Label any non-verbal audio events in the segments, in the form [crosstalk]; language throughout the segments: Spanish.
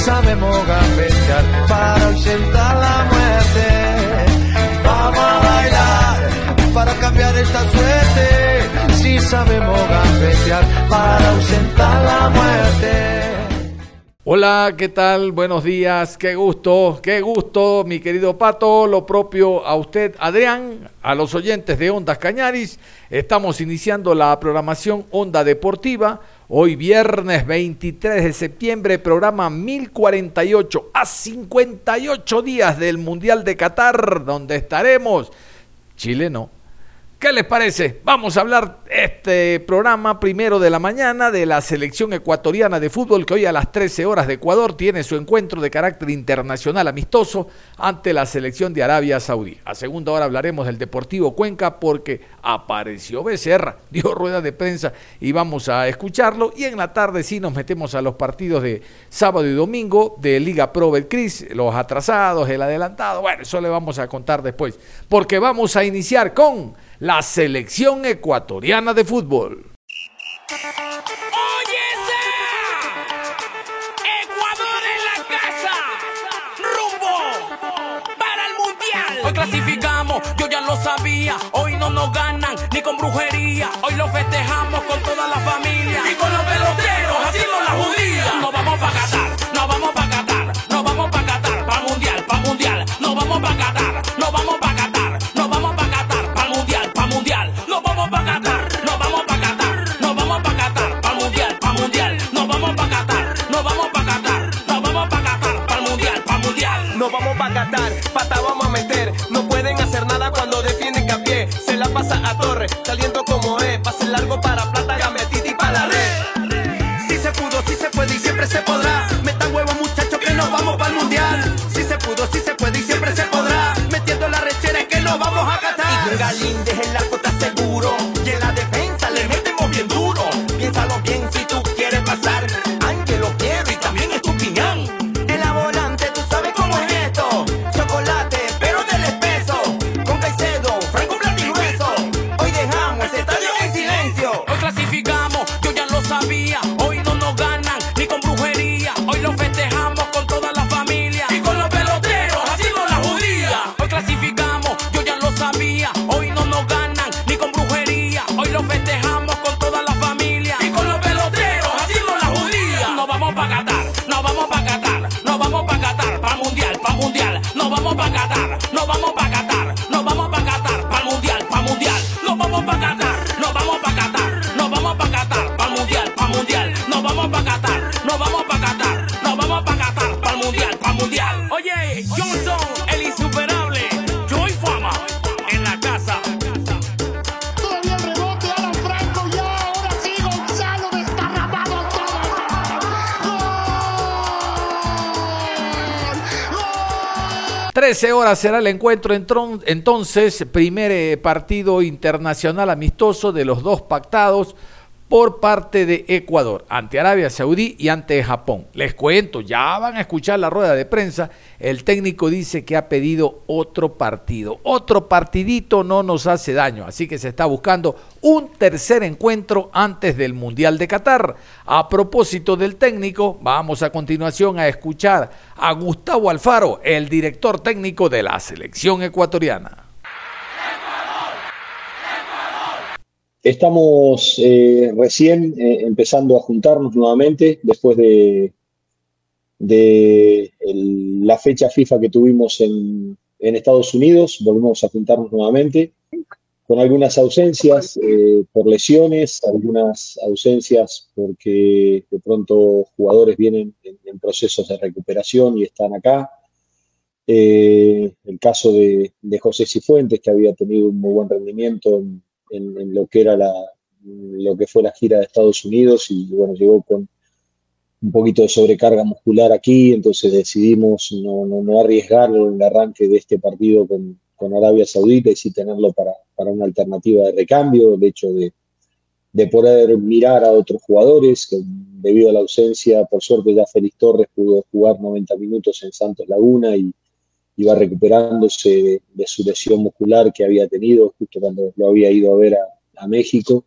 Sabemos gambetear para ausentar la muerte. Vamos a bailar para cambiar esta suerte. Si sabemos gambetear para ausentar la muerte. Hola, ¿qué tal? Buenos días, qué gusto, qué gusto, mi querido Pato, lo propio a usted, Adrián, a los oyentes de Ondas Cañaris. Estamos iniciando la programación Onda Deportiva Hoy viernes 23 de septiembre, programa 1048, a 58 días del Mundial de Qatar, donde estaremos. Chile no, ¿Qué les parece? Vamos a hablar este programa primero de la mañana de la selección ecuatoriana de fútbol que hoy a las 13 horas de Ecuador tiene su encuentro de carácter internacional amistoso ante la selección de Arabia Saudí. A segunda hora hablaremos del Deportivo Cuenca porque apareció Becerra, [laughs] dio rueda de prensa y vamos a escucharlo. Y en la tarde sí nos metemos a los partidos de sábado y domingo de Liga Pro Betcris, los atrasados, el adelantado. Bueno, eso le vamos a contar después porque vamos a iniciar con la selección ecuatoriana de fútbol. ¡Oye Ecuador en la casa, rumbo para el mundial. Hoy clasificamos, yo ya lo sabía. Hoy no nos ganan ni con brujería. Hoy lo festejamos con toda la familia y con los peloteros horas será el encuentro entonces, primer eh, partido internacional amistoso de los dos pactados por parte de Ecuador ante Arabia Saudí y ante Japón. Les cuento, ya van a escuchar la rueda de prensa. El técnico dice que ha pedido otro partido. Otro partidito no nos hace daño, así que se está buscando un tercer encuentro antes del Mundial de Qatar. A propósito del técnico, vamos a continuación a escuchar a Gustavo Alfaro, el director técnico de la selección ecuatoriana. Estamos eh, recién eh, empezando a juntarnos nuevamente después de, de la fecha FIFA que tuvimos en, Estados Unidos. Volvemos a juntarnos nuevamente con algunas ausencias eh, por lesiones, algunas ausencias porque de pronto jugadores vienen en, procesos de recuperación y están acá. El caso de, José Cifuentes, que había tenido un muy buen rendimiento en, lo que era la, lo que fue la gira de Estados Unidos y bueno, llegó con un poquito de sobrecarga muscular aquí, entonces decidimos no, no, arriesgarlo en el arranque de este partido con, Arabia Saudita y sí tenerlo para, para, una alternativa de recambio, el hecho de, de poder mirar a otros jugadores, que debido a la ausencia, por suerte ya Félix Torres pudo jugar 90 minutos en Santos Laguna y iba recuperándose de, su lesión muscular que había tenido justo cuando lo había ido a ver a México.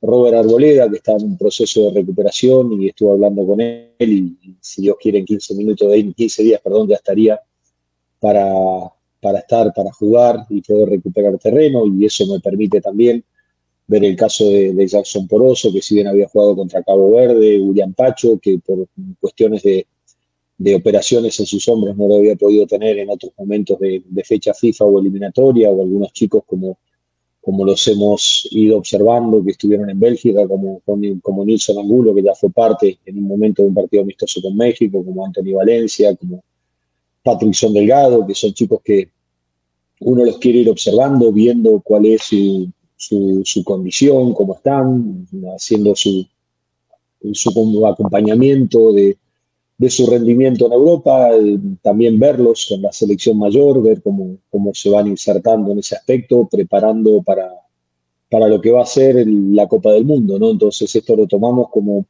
Robert Arboleda, que está en un proceso de recuperación y estuve hablando con él y, si Dios quiere en 15 minutos, en 15 días, perdón, ya estaría para, para estar, para jugar y poder recuperar terreno y eso me permite también ver el caso de, Jackson Poroso, que si bien había jugado contra Cabo Verde, William Pacho, que por cuestiones de, operaciones en sus hombros no lo había podido tener en otros momentos de, de fecha FIFA o eliminatoria, o algunos chicos como como los hemos ido observando, que estuvieron en Bélgica, como, como Nilson Angulo, que ya fue parte en un momento de un partido amistoso con México, como Anthony Valencia, como Patrickson Delgado, que son chicos que uno los quiere ir observando, viendo cuál es su, su, condición, cómo están, haciendo su, su acompañamiento de, de su rendimiento en Europa, también verlos con la selección mayor, ver cómo, cómo se van insertando en ese aspecto, preparando para, para lo que va a ser la Copa del Mundo, ¿no? Entonces esto lo tomamos como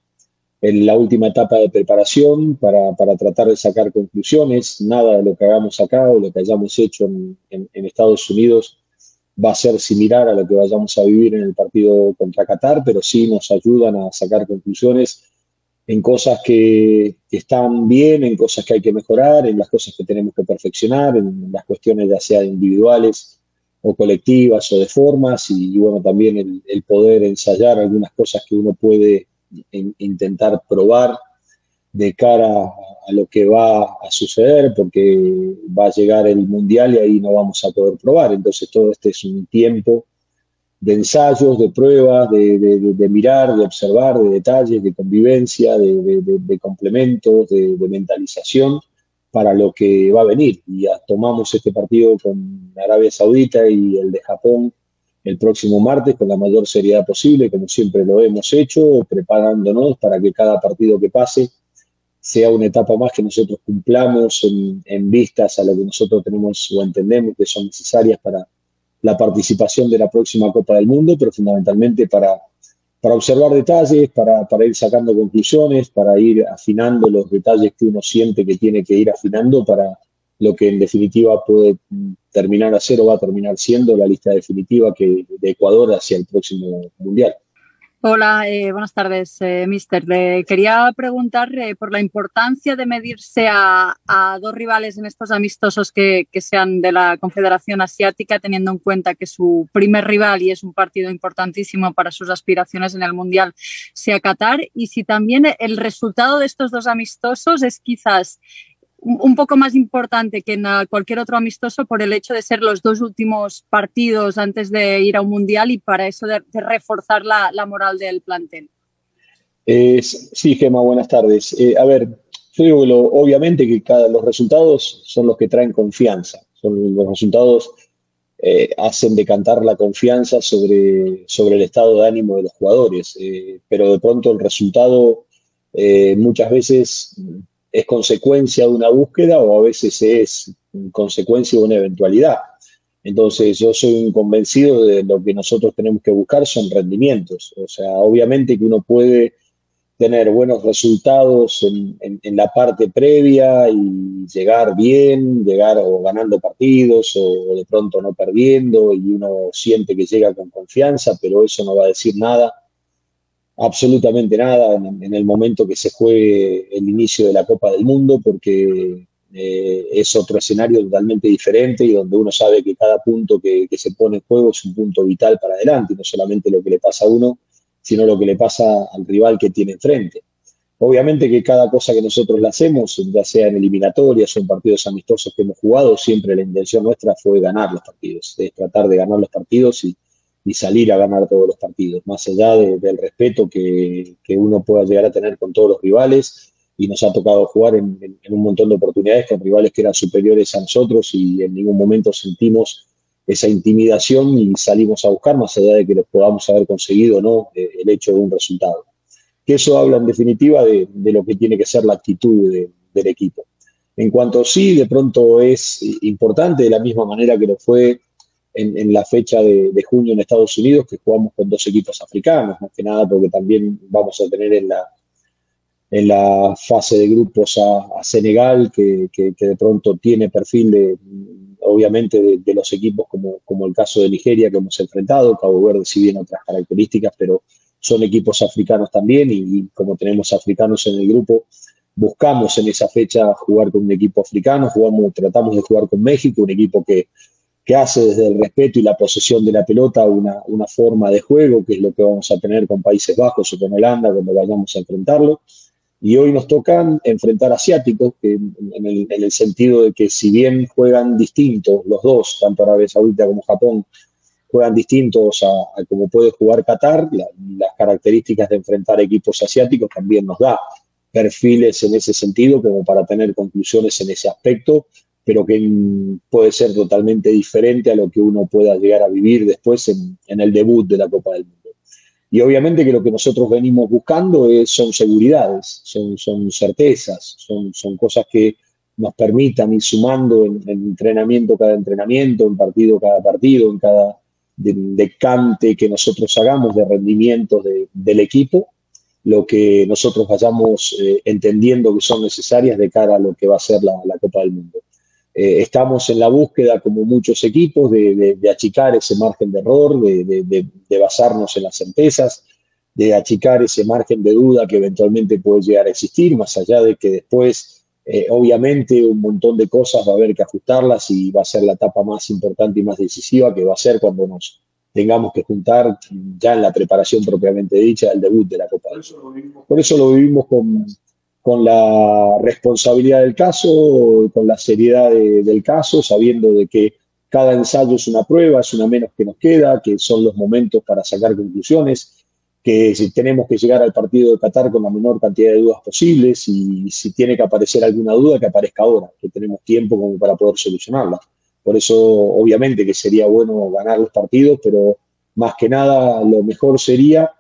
en la última etapa de preparación para, para, tratar de sacar conclusiones. Nada de lo que hagamos acá o lo que hayamos hecho en, en, Estados Unidos va a ser similar a lo que vayamos a vivir en el partido contra Qatar, pero sí nos ayudan a sacar conclusiones en cosas que, están bien, en cosas que hay que mejorar, en las cosas que tenemos que perfeccionar, en las cuestiones ya sea individuales o colectivas o de formas, y, bueno, también el, poder ensayar algunas cosas que uno puede intentar probar de cara a lo que va a suceder, porque va a llegar el mundial y ahí no vamos a poder probar. Entonces todo este es un tiempo de ensayos, de pruebas, de, mirar, de observar, de detalles, de convivencia, de, complementos, de, mentalización para lo que va a venir. Y ya tomamos este partido con Arabia Saudita y el de Japón el próximo martes con la mayor seriedad posible, como siempre lo hemos hecho, preparándonos para que cada partido que pase sea una etapa más que nosotros cumplamos en, en vistas a lo que nosotros tenemos o entendemos que son necesarias para la participación de la próxima Copa del Mundo, pero fundamentalmente para, para observar detalles, para, para, ir sacando conclusiones, para ir afinando los detalles que uno siente que tiene que ir afinando para lo que en definitiva puede terminar a ser o va a terminar siendo la lista definitiva que, de Ecuador hacia el próximo Mundial. Hola, eh, buenas tardes, eh, Mister. Le quería preguntar eh, por la importancia de medirse a, dos rivales en estos amistosos que, sean de la Confederación Asiática, teniendo en cuenta que su primer rival y es un partido importantísimo para sus aspiraciones en el Mundial sea Qatar, y si también el resultado de estos dos amistosos es quizás un poco más importante que en cualquier otro amistoso por el hecho de ser los dos últimos partidos antes de ir a un mundial y para eso de, reforzar la, moral del plantel. sí, Gema, buenas tardes. Eh, a ver, yo digo obviamente que cada, los resultados son los que traen confianza, son los resultados eh, hacen decantar la confianza sobre, sobre el estado de ánimo de los jugadores, eh, pero de pronto el resultado muchas veces es consecuencia de una búsqueda o a veces es consecuencia de una eventualidad. Entonces yo soy un convencido de lo que nosotros tenemos que buscar son rendimientos. O sea, obviamente que uno puede tener buenos resultados en, la parte previa y llegar bien, llegar o ganando partidos o de pronto no perdiendo y uno siente que llega con confianza, pero eso no va a decir nada absolutamente nada en, el momento que se juegue el inicio de la Copa del Mundo, porque eh, es otro escenario totalmente diferente y donde uno sabe que cada punto que, se pone en juego es un punto vital para adelante, no solamente lo que le pasa a uno, sino lo que le pasa al rival que tiene enfrente. Obviamente que cada cosa que nosotros le hacemos, ya sea en eliminatorias o en partidos amistosos que hemos jugado, siempre la intención nuestra fue ganar los partidos, es tratar de ganar los partidos y, y salir a ganar todos los partidos, más allá del respeto que, uno pueda llegar a tener con todos los rivales y nos ha tocado jugar en, en, un montón de oportunidades con rivales que eran superiores a nosotros y en ningún momento sentimos esa intimidación y salimos a buscar, más allá de que los podamos haber conseguido o no eh, el hecho de un resultado. Que eso habla en definitiva de, de lo que tiene que ser la actitud de, del equipo. En cuanto sí, de pronto es importante, de la misma manera que lo fue en, la fecha de, junio en Estados Unidos, que jugamos con dos equipos africanos, más que nada porque también vamos a tener en la, en la fase de grupos a, Senegal, que, que, de pronto tiene perfil de, obviamente, de, de, los equipos como, como el caso de Nigeria que hemos enfrentado, Cabo Verde si bien otras características, pero son equipos africanos también y, y como tenemos africanos en el grupo, buscamos en esa fecha jugar con un equipo africano, jugamos, tratamos de jugar con México, un equipo que, que hace desde el respeto y la posesión de la pelota una, una, forma de juego, que es lo que vamos a tener con Países Bajos o con Holanda cuando vayamos a enfrentarlo. Y hoy nos tocan enfrentar asiáticos, que en el, en el sentido de que si bien juegan distintos los dos, tanto Arabia Saudita como Japón, juegan distintos a, a como puede jugar Qatar, la, las características de enfrentar equipos asiáticos también nos da perfiles en ese sentido como para tener conclusiones en ese aspecto, pero que puede ser totalmente diferente a lo que uno pueda llegar a vivir después en, en el debut de la Copa del Mundo. Y obviamente que lo que nosotros venimos buscando es, son seguridades, son, son certezas, son, son cosas que nos permitan ir sumando en, en, entrenamiento cada entrenamiento, en partido cada partido, en cada decante de que nosotros hagamos de rendimientos de, del equipo, lo que nosotros vayamos eh, entendiendo que son necesarias de cara a lo que va a ser la, la Copa del Mundo. Eh, estamos en la búsqueda, como muchos equipos, de, de, de achicar ese margen de error, de, de, basarnos en las certezas, de achicar ese margen de duda que eventualmente puede llegar a existir, más allá de que después, eh, obviamente, un montón de cosas va a haber que ajustarlas y va a ser la etapa más importante y más decisiva, que va a ser cuando nos tengamos que juntar ya en la preparación propiamente dicha del debut de la Copa del Mundo. Por eso lo vivimos con, con la responsabilidad del caso, con la seriedad de, del caso, sabiendo de que cada ensayo es una prueba, es una menos que nos queda, que son los momentos para sacar conclusiones, que si tenemos que llegar al partido de Qatar con la menor cantidad de dudas posibles y si tiene que aparecer alguna duda, que aparezca ahora, que tenemos tiempo como para poder solucionarla. Por eso, obviamente, que sería bueno ganar los partidos, pero más que nada lo mejor sería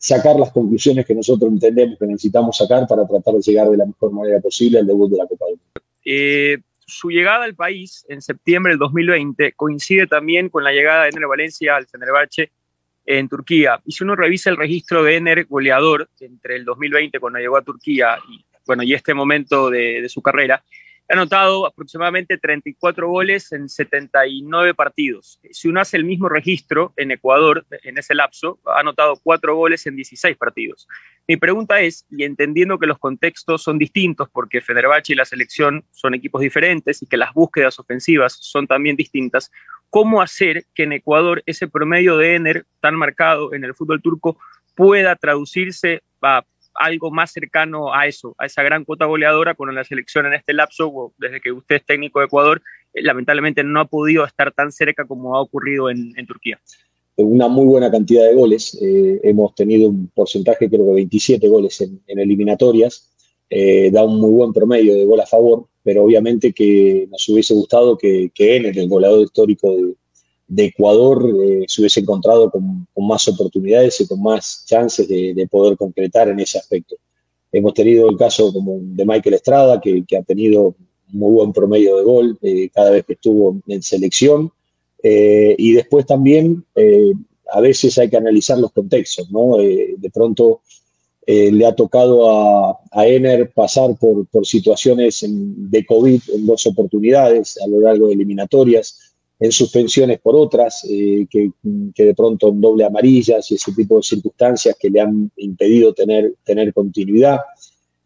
sacar las conclusiones que nosotros entendemos que necesitamos sacar para tratar de llegar de la mejor manera posible al debut de la Copa del Mundo. Eh, su llegada al país en septiembre del 2020 coincide también con la llegada de Ener Valencia al Fenerbahce en Turquía. Y si uno revisa el registro de Ener goleador entre el 2020 cuando llegó a Turquía y, bueno, y este momento de, de su carrera, ha anotado aproximadamente 34 goles en 79 partidos. Si uno hace el mismo registro en Ecuador, en ese lapso, ha anotado 4 goles en 16 partidos. Mi pregunta es, y entendiendo que los contextos son distintos porque Fenerbahce y la selección son equipos diferentes y que las búsquedas ofensivas son también distintas, ¿cómo hacer que en Ecuador ese promedio de Ener tan marcado en el fútbol turco pueda traducirse a algo más cercano a eso, a esa gran cuota goleadora con la selección en este lapso, desde que usted es técnico de Ecuador, eh, lamentablemente no ha podido estar tan cerca como ha ocurrido en, Turquía. Una muy buena cantidad de goles, eh, hemos tenido un porcentaje creo que 27 goles en, eliminatorias, eh, da un muy buen promedio de gol a favor, pero obviamente que nos hubiese gustado que, que en el goleador histórico de, de Ecuador eh, se hubiese encontrado con, más oportunidades y con más chances de, de, poder concretar en ese aspecto. Hemos tenido el caso como de Michael Estrada, que, ha tenido muy buen promedio de gol eh, cada vez que estuvo en selección. Eh, y después también a veces hay que analizar los contextos, ¿no? De pronto le ha tocado a, a Ener pasar por, por situaciones de COVID en dos oportunidades a lo largo de eliminatorias en suspensiones por otras, eh, que, que, de pronto en doble amarillas y ese tipo de circunstancias que le han impedido tener, tener continuidad.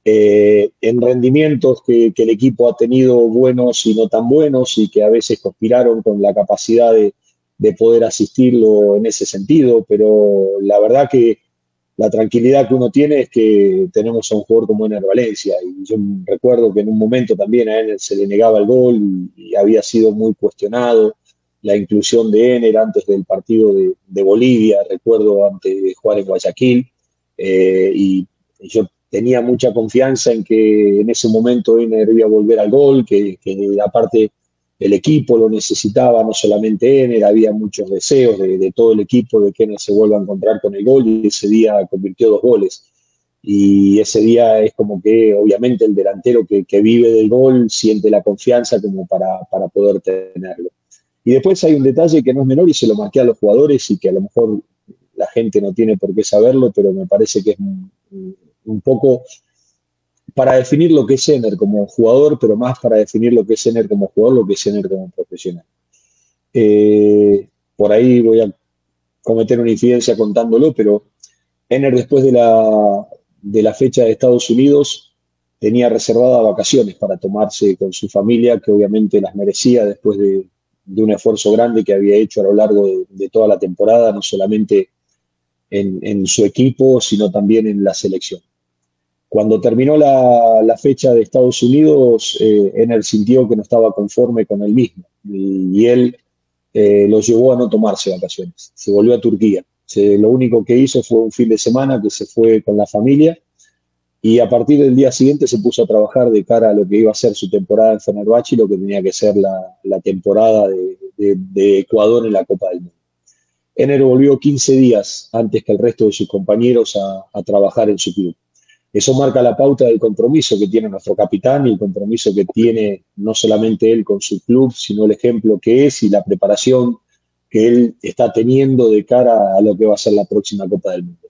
Eh, en rendimientos que, que, el equipo ha tenido buenos y no tan buenos y que a veces conspiraron con la capacidad de, de poder asistirlo en ese sentido, pero la verdad que la tranquilidad que uno tiene es que tenemos a un jugador como Ener Valencia y yo recuerdo que en un momento también a Ener se le negaba el gol y, había sido muy cuestionado la inclusión de Ener antes del partido de, Bolivia, recuerdo jugar en Guayaquil, eh, y, yo tenía mucha confianza en que en ese momento Ener iba a volver al gol, que, aparte el equipo lo necesitaba, no solamente Ener, había muchos deseos de, de, todo el equipo de que Ener se vuelva a encontrar con el gol y ese día convirtió dos goles. Y ese día es como que obviamente el delantero que, que vive del gol siente la confianza como para, para poder tenerlo. Y después hay un detalle que no es menor y se lo marqué a los jugadores y que a lo mejor la gente no tiene por qué saberlo, pero me parece que es un, poco para definir lo que es Ener como jugador, pero más para definir lo que es Ener como jugador, lo que es Ener como profesional. Eh, por ahí voy a cometer una incidencia contándolo, pero Ener después de la, de la fecha de Estados Unidos tenía reservadas vacaciones para tomarse con su familia, que obviamente las merecía después de, de un esfuerzo grande que había hecho a lo largo de, toda la temporada, no solamente en, su equipo, sino también en la selección. Cuando terminó la, fecha de Estados Unidos, eh, Ener sintió que no estaba conforme con él mismo y, él eh, lo llevó a no tomarse vacaciones. Se volvió a Turquía. Lo único que hizo fue un fin de semana que se fue con la familia y a partir del día siguiente se puso a trabajar de cara a lo que iba a ser su temporada en Fenerbahce y lo que tenía que ser la, temporada de, Ecuador en la Copa del Mundo. Ener volvió 15 días antes que el resto de sus compañeros a trabajar en su club. Eso marca la pauta del compromiso que tiene nuestro capitán y el compromiso que tiene no solamente él con su club, sino el ejemplo que es y la preparación que él está teniendo de cara a lo que va a ser la próxima Copa del Mundo.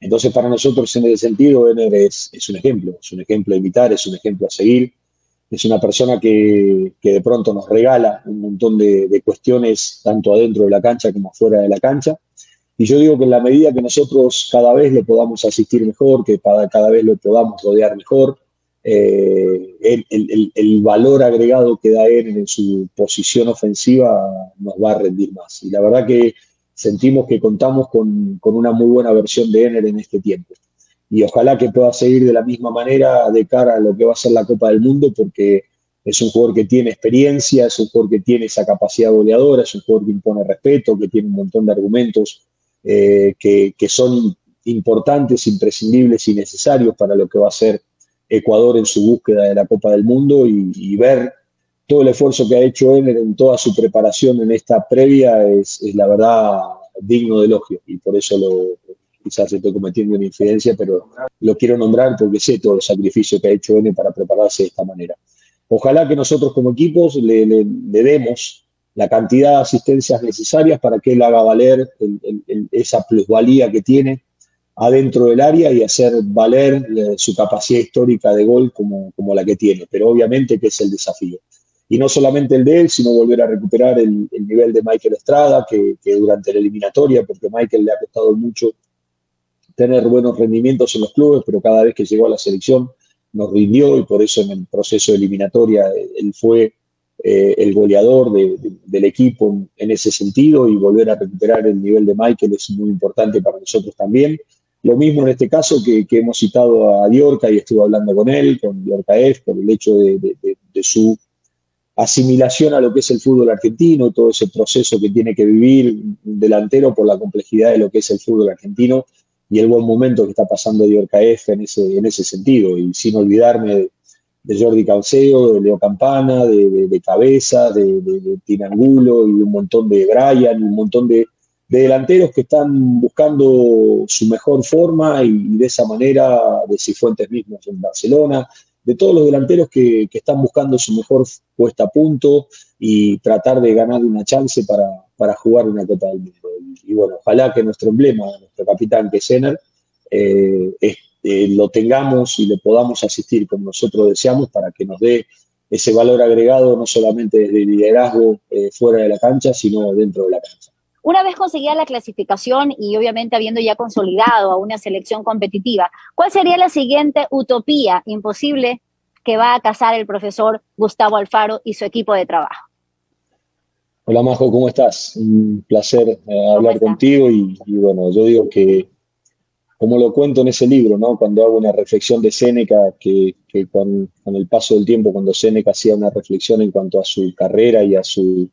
Entonces, para nosotros, en ese sentido, Ener es, es un ejemplo, es un ejemplo a imitar, es un ejemplo a seguir, es una persona que, de pronto nos regala un montón de, cuestiones, tanto adentro de la cancha como fuera de la cancha, y yo digo que en la medida que nosotros cada vez lo podamos asistir mejor, que cada, cada vez lo podamos rodear mejor, eh, el, el, el, valor agregado que da él en su posición ofensiva nos va a rendir más. Y la verdad que sentimos que contamos con, con una muy buena versión de Ener en este tiempo. Y ojalá que pueda seguir de la misma manera de cara a lo que va a ser la Copa del Mundo, porque es un jugador que tiene experiencia, es un jugador que tiene esa capacidad goleadora, es un jugador que impone respeto, que tiene un montón de argumentos eh, que, que, son importantes, imprescindibles y necesarios para lo que va a ser Ecuador en su búsqueda de la Copa del Mundo y, y ver todo el esfuerzo que ha hecho él en toda su preparación en esta previa es, la verdad digno de elogio y por eso lo, quizás estoy cometiendo una infidencia, pero lo quiero nombrar porque sé todo el sacrificio que ha hecho N para prepararse de esta manera. Ojalá que nosotros como equipos le, le, demos la cantidad de asistencias necesarias para que él haga valer el, esa plusvalía que tiene adentro del área y hacer valer eh, su capacidad histórica de gol como, la que tiene, pero obviamente que es el desafío. Y no solamente el de él, sino volver a recuperar el, el nivel de Michael Estrada, que, durante la eliminatoria, porque Michael le ha costado mucho tener buenos rendimientos en los clubes, pero cada vez que llegó a la selección nos rindió y por eso en el proceso de eliminatoria él fue eh, el goleador de, de, del equipo en, ese sentido y volver a recuperar el nivel de Michael es muy importante para nosotros también. Lo mismo en este caso que, hemos citado a Diorca y estuve hablando con él, con Diorca F, por el hecho de, su asimilación a lo que es el fútbol argentino, todo ese proceso que tiene que vivir un delantero por la complejidad de lo que es el fútbol argentino y el buen momento que está pasando Diorca F en ese, en ese sentido. Y sin olvidarme de Jordi Cauceo, de Leo Campana, de, de, Cabeza, de, de, Tinangulo y un montón de Brian, y un montón de, delanteros que están buscando su mejor forma y, y, de esa manera, de Cifuentes mismos en Barcelona, de todos los delanteros que, que, están buscando su mejor puesta a punto y tratar de ganar una chance para, para jugar una Copa del Mundo. Y, bueno, ojalá que nuestro emblema, nuestro capitán que es eh, eh, lo tengamos y le podamos asistir como nosotros deseamos para que nos dé ese valor agregado no solamente desde el liderazgo eh, fuera de la cancha, sino dentro de la cancha. Una vez conseguida la clasificación y obviamente habiendo ya consolidado a una selección competitiva, ¿cuál sería la siguiente utopía imposible que va a cazar el profesor Gustavo Alfaro y su equipo de trabajo? Hola Majo, ¿cómo estás? Un placer eh, hablar contigo y, y, bueno, yo digo que como lo cuento en ese libro, ¿no? cuando hago una reflexión de Séneca, que, que con, con, el paso del tiempo, cuando Séneca hacía una reflexión en cuanto a su carrera y a su,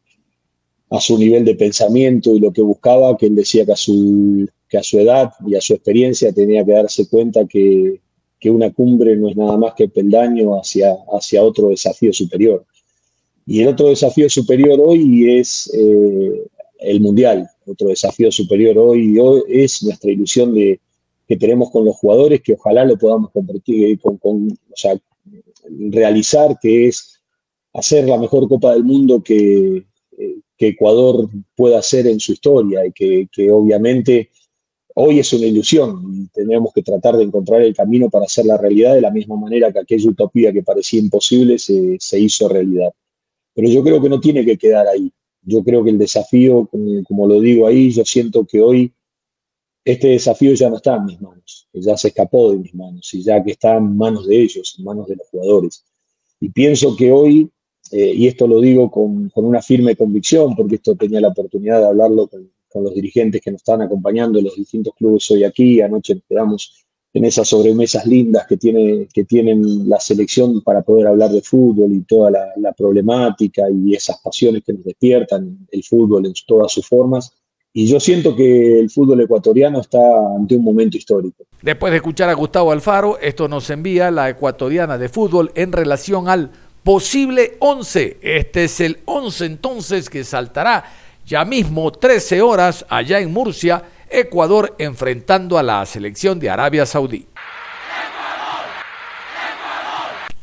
a su nivel de pensamiento y lo que buscaba, que él decía que a su, que a su edad y a su experiencia tenía que darse cuenta que, que una cumbre no es nada más que peldaño hacia, hacia otro desafío superior. Y el otro desafío superior hoy es eh, el Mundial. Otro desafío superior hoy, hoy es nuestra ilusión de, que tenemos con los jugadores, que ojalá lo podamos convertir, con, con, o sea, realizar, que es hacer la mejor Copa del Mundo que, que Ecuador pueda hacer en su historia y que, que, obviamente hoy es una ilusión y tenemos que tratar de encontrar el camino para hacer la realidad de la misma manera que aquella utopía que parecía imposible se, se hizo realidad. Pero yo creo que no tiene que quedar ahí. Yo creo que el desafío, como, como lo digo ahí, yo siento que hoy este desafío ya no está en mis manos, ya se escapó de mis manos y ya que está en manos de ellos, en manos de los jugadores. Y pienso que hoy, eh, y esto lo digo con, con, una firme convicción, porque esto tenía la oportunidad de hablarlo con, los dirigentes que nos están acompañando los distintos clubes hoy aquí, anoche nos en esas sobremesas lindas que, tiene, que tienen la selección para poder hablar de fútbol y toda la problemática y esas pasiones que nos despiertan el fútbol en todas sus formas y yo siento que el fútbol ecuatoriano está ante un momento histórico. Después de escuchar a Gustavo Alfaro, esto nos envía la ecuatoriana de fútbol en relación al posible 11. Este es el 11 entonces que saltará ya mismo 13 horas allá en Murcia, Ecuador enfrentando a la selección de Arabia Saudí.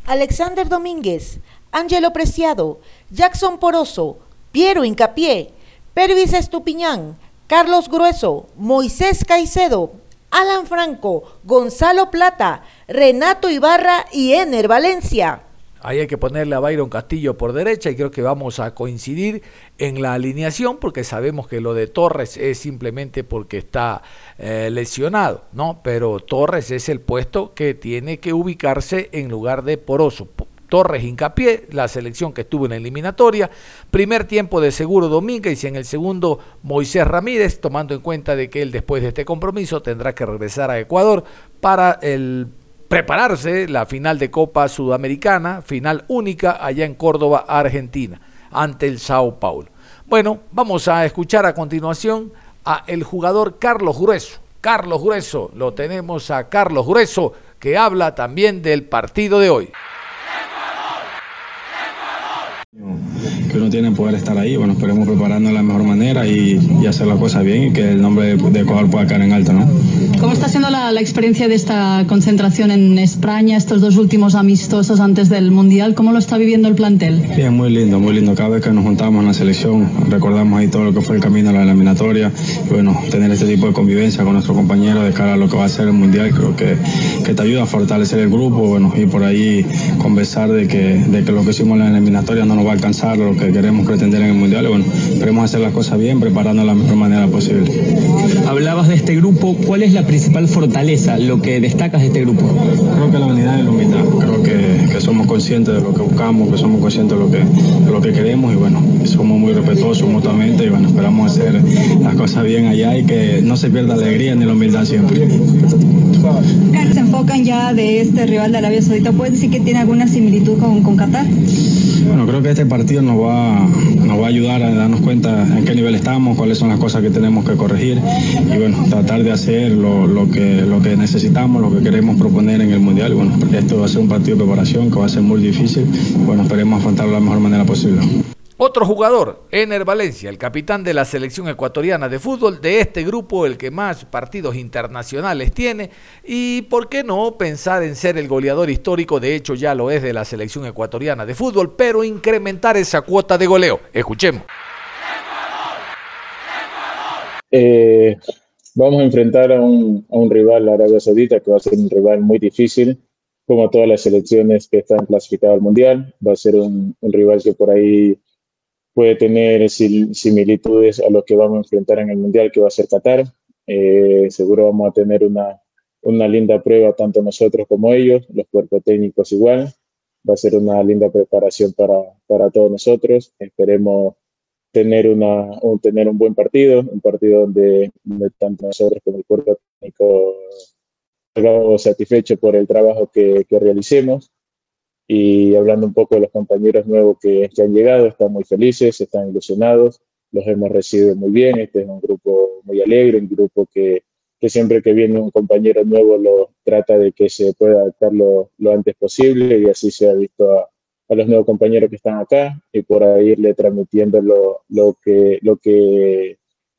Alexander Domínguez, Ángelo Preciado, Jackson Poroso, Piero Incapié, Pervis Estupiñán, Carlos Grueso, Moisés Caicedo, Alan Franco, Gonzalo Plata, Renato Ibarra y Ener Valencia. Ahí hay que ponerle a Byron Castillo por derecha y creo que vamos a coincidir en la alineación porque sabemos que lo de Torres es simplemente porque está eh, lesionado, ¿no? Pero Torres es el puesto que tiene que ubicarse en lugar de Poroso. Torres hincapié, la selección que estuvo en la eliminatoria. Primer tiempo de Seguro Domínguez y en el segundo Moisés Ramírez, tomando en cuenta de que él después de este compromiso tendrá que regresar a Ecuador para el prepararse la final de Copa Sudamericana, final única allá en Córdoba, Argentina, ante el Sao Paulo. Bueno, vamos a escuchar a continuación a el jugador Carlos Grueso. Carlos Grueso, lo tenemos a Carlos Grueso, que habla también del partido de hoy. Que uno tiene poder estar ahí. Bueno, esperemos prepararnos de la mejor manera y, y, hacer las cosas bien y que el nombre de, Ecuador pueda caer en alto, ¿no? ¿Cómo está siendo la, la, experiencia de esta concentración en España, estos dos últimos amistosos antes del Mundial? ¿Cómo lo está viviendo el plantel? Bien, muy lindo, muy lindo. Cada vez que nos juntamos en la selección, recordamos ahí todo lo que fue el camino a la eliminatoria. Y bueno, tener este tipo de convivencia con nuestros compañeros de cara a lo que va a ser el Mundial, creo que, que te ayuda a fortalecer el grupo, bueno, y por ahí conversar de que, de que lo que hicimos en la eliminatoria no nos va a alcanzar, lo que queremos pretender en el Mundial. Y bueno, queremos hacer las cosas bien, preparando de la mejor manera posible. Hablabas de este grupo, ¿cuál es la principal fortaleza, lo que destacas de este grupo? Creo que la unidad y la humildad. Creo que, que somos conscientes de lo que buscamos, que somos conscientes de lo que, de lo que queremos y bueno, somos muy respetuosos mutuamente y bueno, esperamos hacer las cosas bien allá y que no se pierda la alegría ni la humildad siempre. Se enfocan ya de este rival de Arabia Saudita. ¿Puedes decir que tiene alguna similitud con, con Qatar? Bueno, creo que este partido nos va, nos va a ayudar a darnos cuenta en qué nivel estamos, cuáles son las cosas que tenemos que corregir y bueno, tratar de hacer lo, lo, que, lo que necesitamos, lo que queremos proponer en el Mundial. Bueno, esto va a ser un partido de preparación que va a ser muy difícil. Bueno, esperemos afrontarlo de la mejor manera posible. Otro jugador, Ener Valencia, el capitán de la selección ecuatoriana de fútbol, de este grupo el que más partidos internacionales tiene y por qué no pensar en ser el goleador histórico, de hecho ya lo es de la selección ecuatoriana de fútbol, pero incrementar esa cuota de goleo. Escuchemos. Eh, vamos a enfrentar a un, a un rival, Arabia Saudita, que va a ser un rival muy difícil, como todas las selecciones que están clasificadas al Mundial. Va a ser un, un rival que por ahí puede tener similitudes a lo que vamos a enfrentar en el Mundial, que va a ser Qatar. Eh, seguro vamos a tener una, una linda prueba, tanto nosotros como ellos, los cuerpos técnicos igual. Va a ser una linda preparación para, para todos nosotros. Esperemos tener, una, un, tener un buen partido, un partido donde, tanto nosotros como el cuerpo técnico salgamos satisfechos por el trabajo que, que realicemos y hablando un poco de los compañeros nuevos que, que, han llegado, están muy felices, están ilusionados, los hemos recibido muy bien, este es un grupo muy alegre, un grupo que, que siempre que viene un compañero nuevo lo trata de que se pueda adaptar lo, lo antes posible y así se ha visto a, a, los nuevos compañeros que están acá y por ahí irle transmitiendo lo, lo, que, lo que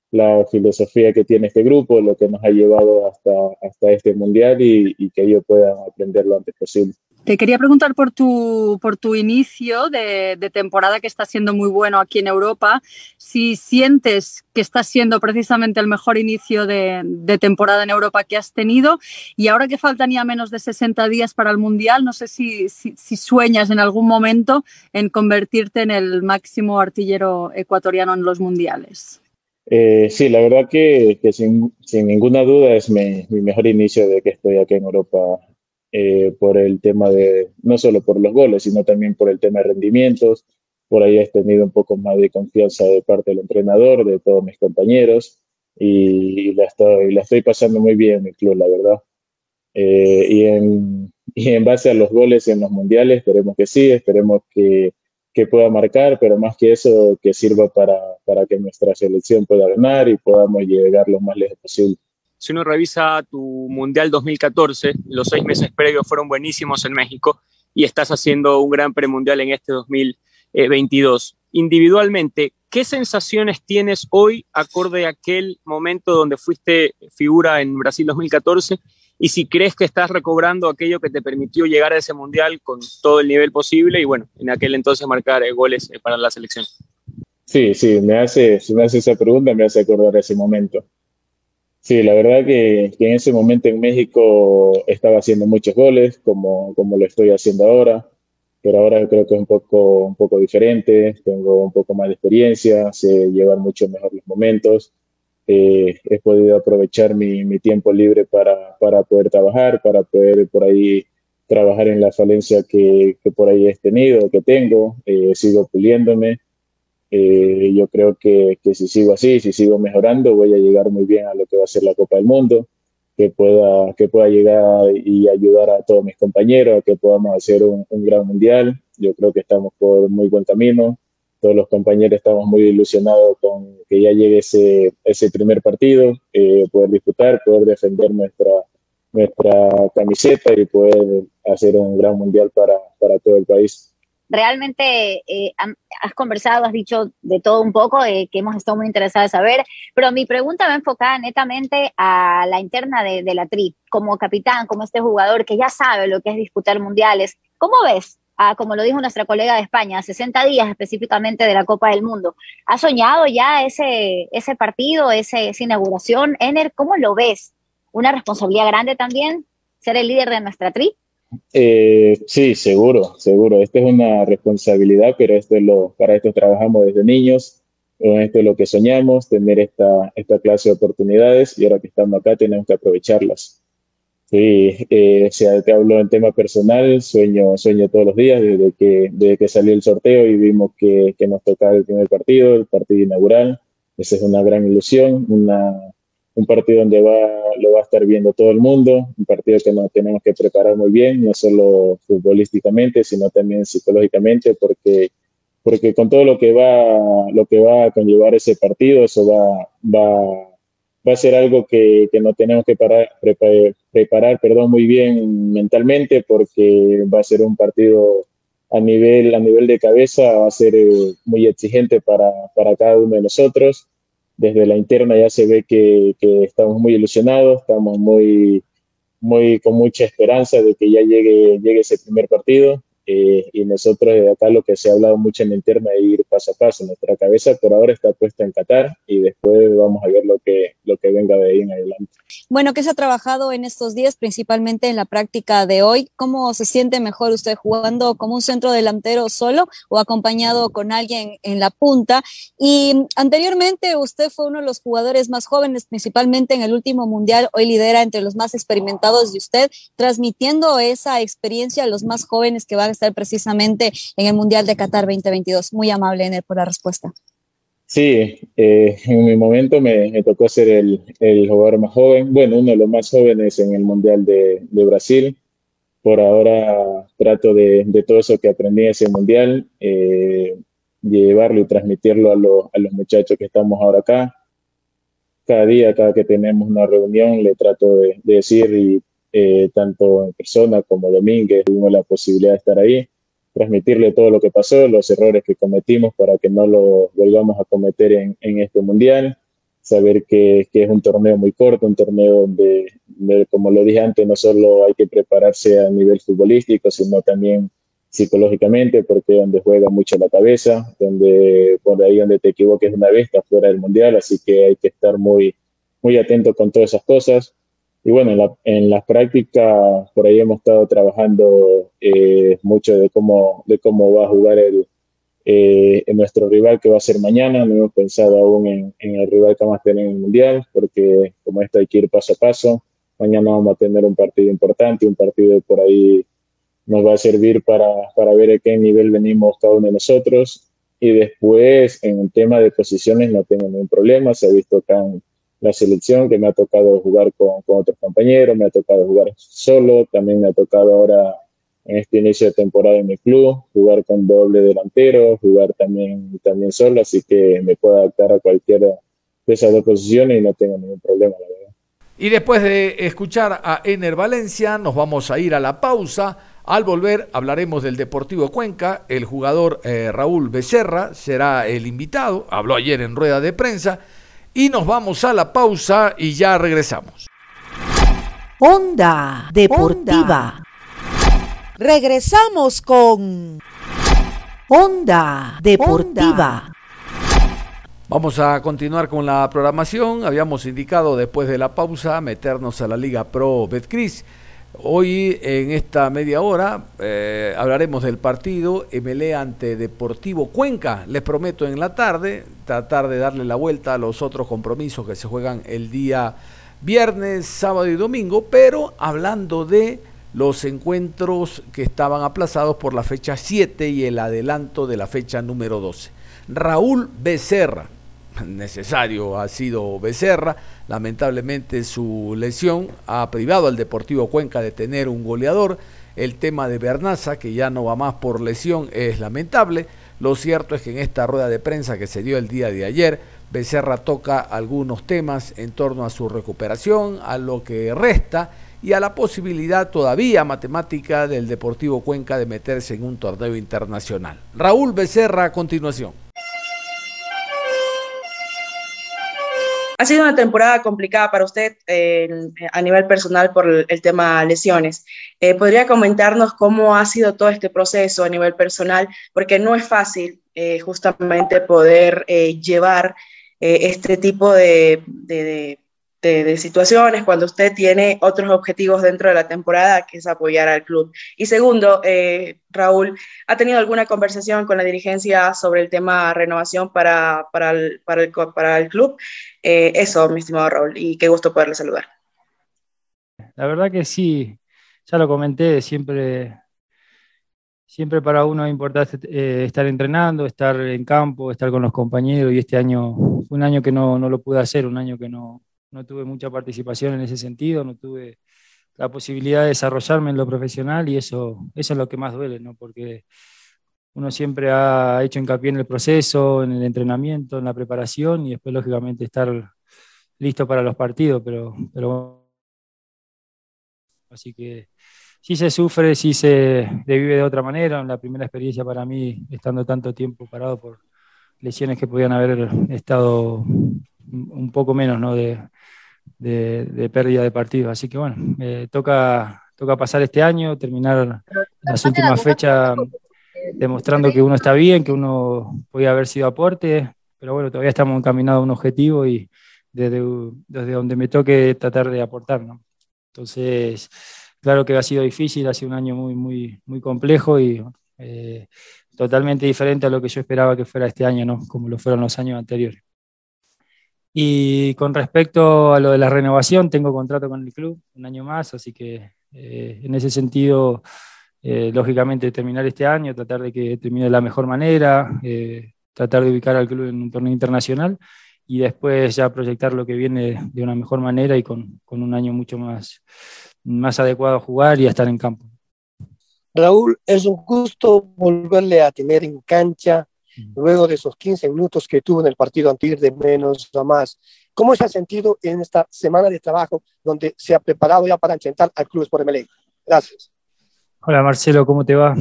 la filosofía que tiene este grupo, lo que nos ha llevado hasta, hasta este mundial y, y que ellos puedan aprender lo antes posible. Te quería preguntar por tu, por tu inicio de, temporada que está siendo muy bueno aquí en Europa, si sientes que está siendo precisamente el mejor inicio de, temporada en Europa que has tenido y ahora que faltan ya menos de 60 días para el Mundial, no sé si, sueñas en algún momento en convertirte en el máximo artillero ecuatoriano en los Mundiales. Eh, sí, la verdad que, sin, sin, ninguna duda es mi mejor inicio de que estoy aquí en Europa eh, por el tema de, no solo por los goles, sino también por el tema de rendimientos. Por ahí he tenido un poco más de confianza de parte del entrenador, de todos mis compañeros, y, y la, estoy, la estoy pasando muy bien en mi club, la verdad. Eh, y, en, [laughs] y en base a los goles en los mundiales, esperemos que sí, esperemos que, que pueda marcar, pero más que eso, que sirva para, para que nuestra selección pueda ganar y podamos llegar lo más lejos posible si uno revisa tu Mundial 2014, los seis meses previos fueron buenísimos en México y estás haciendo un gran premundial en este 2022. Individualmente, ¿qué sensaciones tienes hoy acorde a aquel momento donde fuiste figura en Brasil 2014? Y si crees que estás recobrando aquello que te permitió llegar a ese mundial con todo el nivel posible y bueno, en aquel entonces marcar goles para la selección. Sí, sí, me hace, me esa pregunta me hace acordar ese momento. Sí, la verdad que, que, en ese momento en México estaba haciendo muchos goles, como, como lo estoy haciendo ahora, pero ahora creo que es un poco, un poco diferente, tengo un poco más de experiencia, sé llevar mucho mejor los momentos, eh, he podido aprovechar mi, mi tiempo libre para, para, poder trabajar, para poder por ahí trabajar en la falencia que, que por ahí he tenido, que tengo, eh, sigo puliéndome eh, yo creo que, que, si sigo así, si sigo mejorando, voy a llegar muy bien a lo que va a ser la Copa del Mundo, que pueda, que pueda llegar y ayudar a todos mis compañeros, a que podamos hacer un, un gran mundial. Yo creo que estamos por muy buen camino. Todos los compañeros estamos muy ilusionados con que ya llegue ese, ese primer partido, eh, poder disputar, poder defender nuestra, nuestra camiseta y poder hacer un gran mundial para, para todo el país realmente eh, has conversado, has dicho de todo un poco, eh, que hemos estado muy interesados en saber, pero mi pregunta va enfocada netamente a la interna de, la TRI, como capitán, como este jugador que ya sabe lo que es disputar mundiales. ¿Cómo ves? Como lo dijo nuestra colega de España, 60 días específicamente de la Copa del Mundo. ¿Has soñado ya ese, ese partido, esa inauguración? Ener, ¿cómo lo ves? ¿Una responsabilidad grande también? ¿Ser el líder de nuestra TRI? Eh, sí, seguro, seguro. Esta es una responsabilidad, pero esto es lo, para esto trabajamos desde niños. Esto es lo que soñamos, tener esta, esta clase de oportunidades y ahora que estamos acá tenemos que aprovecharlas. Sí, eh, o sea, te hablo en tema personal, sueño, sueño todos los días desde que, desde que salió el sorteo y vimos que, que nos tocaba el primer partido, el partido inaugural. Esa es una gran ilusión, una, un partido donde va, lo va a estar viendo todo el mundo, un partido que nos tenemos que preparar muy bien, no solo futbolísticamente, sino también psicológicamente, porque, porque con todo lo que va, lo que va a conllevar ese partido, eso va, va, va a ser algo que, que no tenemos que parar, preparar, preparar perdón, muy bien mentalmente, porque va a ser un partido a nivel, a nivel de cabeza, va a ser eh, muy exigente para, para cada uno de nosotros desde la interna ya se ve que, estamos muy ilusionados, estamos muy, muy con mucha esperanza de que ya llegue, llegue ese primer partido. Eh, y nosotros de acá lo que se ha hablado mucho en la interna es ir paso a paso. Nuestra cabeza por ahora está puesta en Qatar y después vamos a ver lo que, lo que venga de ahí en adelante. Bueno, ¿qué se ha trabajado en estos días, principalmente en la práctica de hoy? ¿Cómo se siente mejor usted jugando como un centro delantero solo o acompañado con alguien en la punta? Y anteriormente usted fue uno de los jugadores más jóvenes, principalmente en el último mundial. Hoy lidera entre los más experimentados de usted, transmitiendo esa experiencia a los más jóvenes que van estar precisamente en el Mundial de Qatar 2022. Muy amable, Ener, por la respuesta. Sí, eh, en mi momento me, me tocó ser el, el, jugador más joven, bueno, uno de los más jóvenes en el Mundial de, de Brasil. Por ahora trato de, de, todo eso que aprendí en ese Mundial, eh, llevarlo y transmitirlo a, lo, a, los muchachos que estamos ahora acá. cada día, cada que tenemos una reunión, le trato de, decir, y eh, tanto en persona como Domínguez, tuvimos la posibilidad de estar ahí, transmitirle todo lo que pasó, los errores que cometimos para que no lo volvamos a cometer en, en este mundial, saber que, que, es un torneo muy corto, un torneo donde, como lo dije antes, no solo hay que prepararse a nivel futbolístico, sino también psicológicamente, porque donde juega mucho la cabeza, donde por ahí donde te equivoques una vez estás fuera del mundial, así que hay que estar muy, muy atento con todas esas cosas. Y bueno, en, la, en las prácticas por ahí hemos estado trabajando eh, mucho de cómo, de cómo va a jugar el, eh, nuestro rival que va a ser mañana. No hemos pensado aún en, en el rival que vamos a tener en el mundial, porque como esto hay que ir paso a paso. Mañana vamos a tener un partido importante, un partido por ahí nos va a servir para, para ver a qué nivel venimos cada uno de nosotros. Y después, en el tema de posiciones, no tengo ningún problema. Se ha visto acá en la selección que me ha tocado jugar con, con otros compañeros, me ha tocado jugar solo, también me ha tocado ahora en este inicio de temporada en mi club, jugar con doble delantero, jugar también, también solo, así que me puedo adaptar a cualquiera de esas dos posiciones y no tengo ningún problema, la verdad. Y después de escuchar a Ener Valencia, nos vamos a ir a la pausa. Al volver hablaremos del Deportivo Cuenca. El jugador eh, Raúl Becerra será el invitado. Habló ayer en rueda de prensa. Y nos vamos a la pausa y ya regresamos. Onda Deportiva. Regresamos con Onda Deportiva. Vamos a continuar con la programación. Habíamos indicado después de la pausa meternos a la Liga Pro Betcris. Hoy en esta media hora eh, hablaremos del partido MLE ante Deportivo Cuenca. Les prometo en la tarde tratar de darle la vuelta a los otros compromisos que se juegan el día viernes, sábado y domingo, pero hablando de los encuentros que estaban aplazados por la fecha 7 y el adelanto de la fecha número 12. Raúl Becerra, [laughs] necesario ha sido Becerra. Lamentablemente su lesión ha privado al Deportivo Cuenca de tener un goleador. El tema de Bernaza, que ya no va más por lesión, es lamentable. Lo cierto es que en esta rueda de prensa que se dio el día de ayer, Becerra toca algunos temas en torno a su recuperación, a lo que resta y a la posibilidad todavía matemática del Deportivo Cuenca de meterse en un torneo internacional. Raúl Becerra a continuación. Ha sido una temporada complicada para usted eh, a nivel personal por el, tema lesiones. Eh, ¿Podría comentarnos cómo ha sido todo este proceso a nivel personal? Porque no es fácil eh, justamente poder llevar este tipo de, situaciones cuando usted tiene otros objetivos dentro de la temporada, que es apoyar al club. Y segundo, eh, Raúl, ¿ha tenido alguna conversación con la dirigencia sobre el tema renovación para, para, el, para, el, club? Eh, eso, mi estimado Raúl, y qué gusto poderle saludar. La verdad que sí, ya lo comenté, siempre, siempre para uno es importante eh, estar entrenando, estar en campo, estar con los compañeros, y este año un año que no, no lo pude hacer, un año que no, no tuve mucha participación en ese sentido, no tuve la posibilidad de desarrollarme en lo profesional y eso, eso es lo que más duele, ¿no? porque uno siempre ha hecho hincapié en el proceso, en el entrenamiento, en la preparación y después, lógicamente, estar listo para los partidos, pero, pero así que sí se sufre, sí se vive de otra manera. La primera experiencia para mí, estando tanto tiempo parado por lesiones que podían haber estado un poco menos ¿no? de, de, pérdida de partidos. Así que bueno, eh, toca, toca pasar este año, terminar las últimas fechas demostrando que uno está bien, que uno podía haber sido aporte, pero bueno, todavía estamos encaminados a un objetivo y desde, desde donde me toque tratar de aportar. ¿no? Entonces, claro que ha sido difícil, ha sido un año muy, muy, muy complejo y eh, totalmente diferente a lo que yo esperaba que fuera este año, ¿no? como lo fueron los años anteriores. Y con respecto a lo de la renovación, tengo contrato con el club un año más, así que eh, en ese sentido, eh, lógicamente terminar este año, tratar de que termine de la mejor manera, eh, tratar de ubicar al club en un torneo internacional y después ya proyectar lo que viene de una mejor manera y con, con un año mucho más, más adecuado a jugar y a estar en campo. Raúl, es un gusto volverle a tener en cancha luego de esos 15 minutos que tuvo en el partido anterior de menos a más. ¿Cómo se ha sentido en esta semana de trabajo donde se ha preparado ya para enfrentar al Club Sport Emelec? Gracias. Hola Marcelo, ¿cómo te va?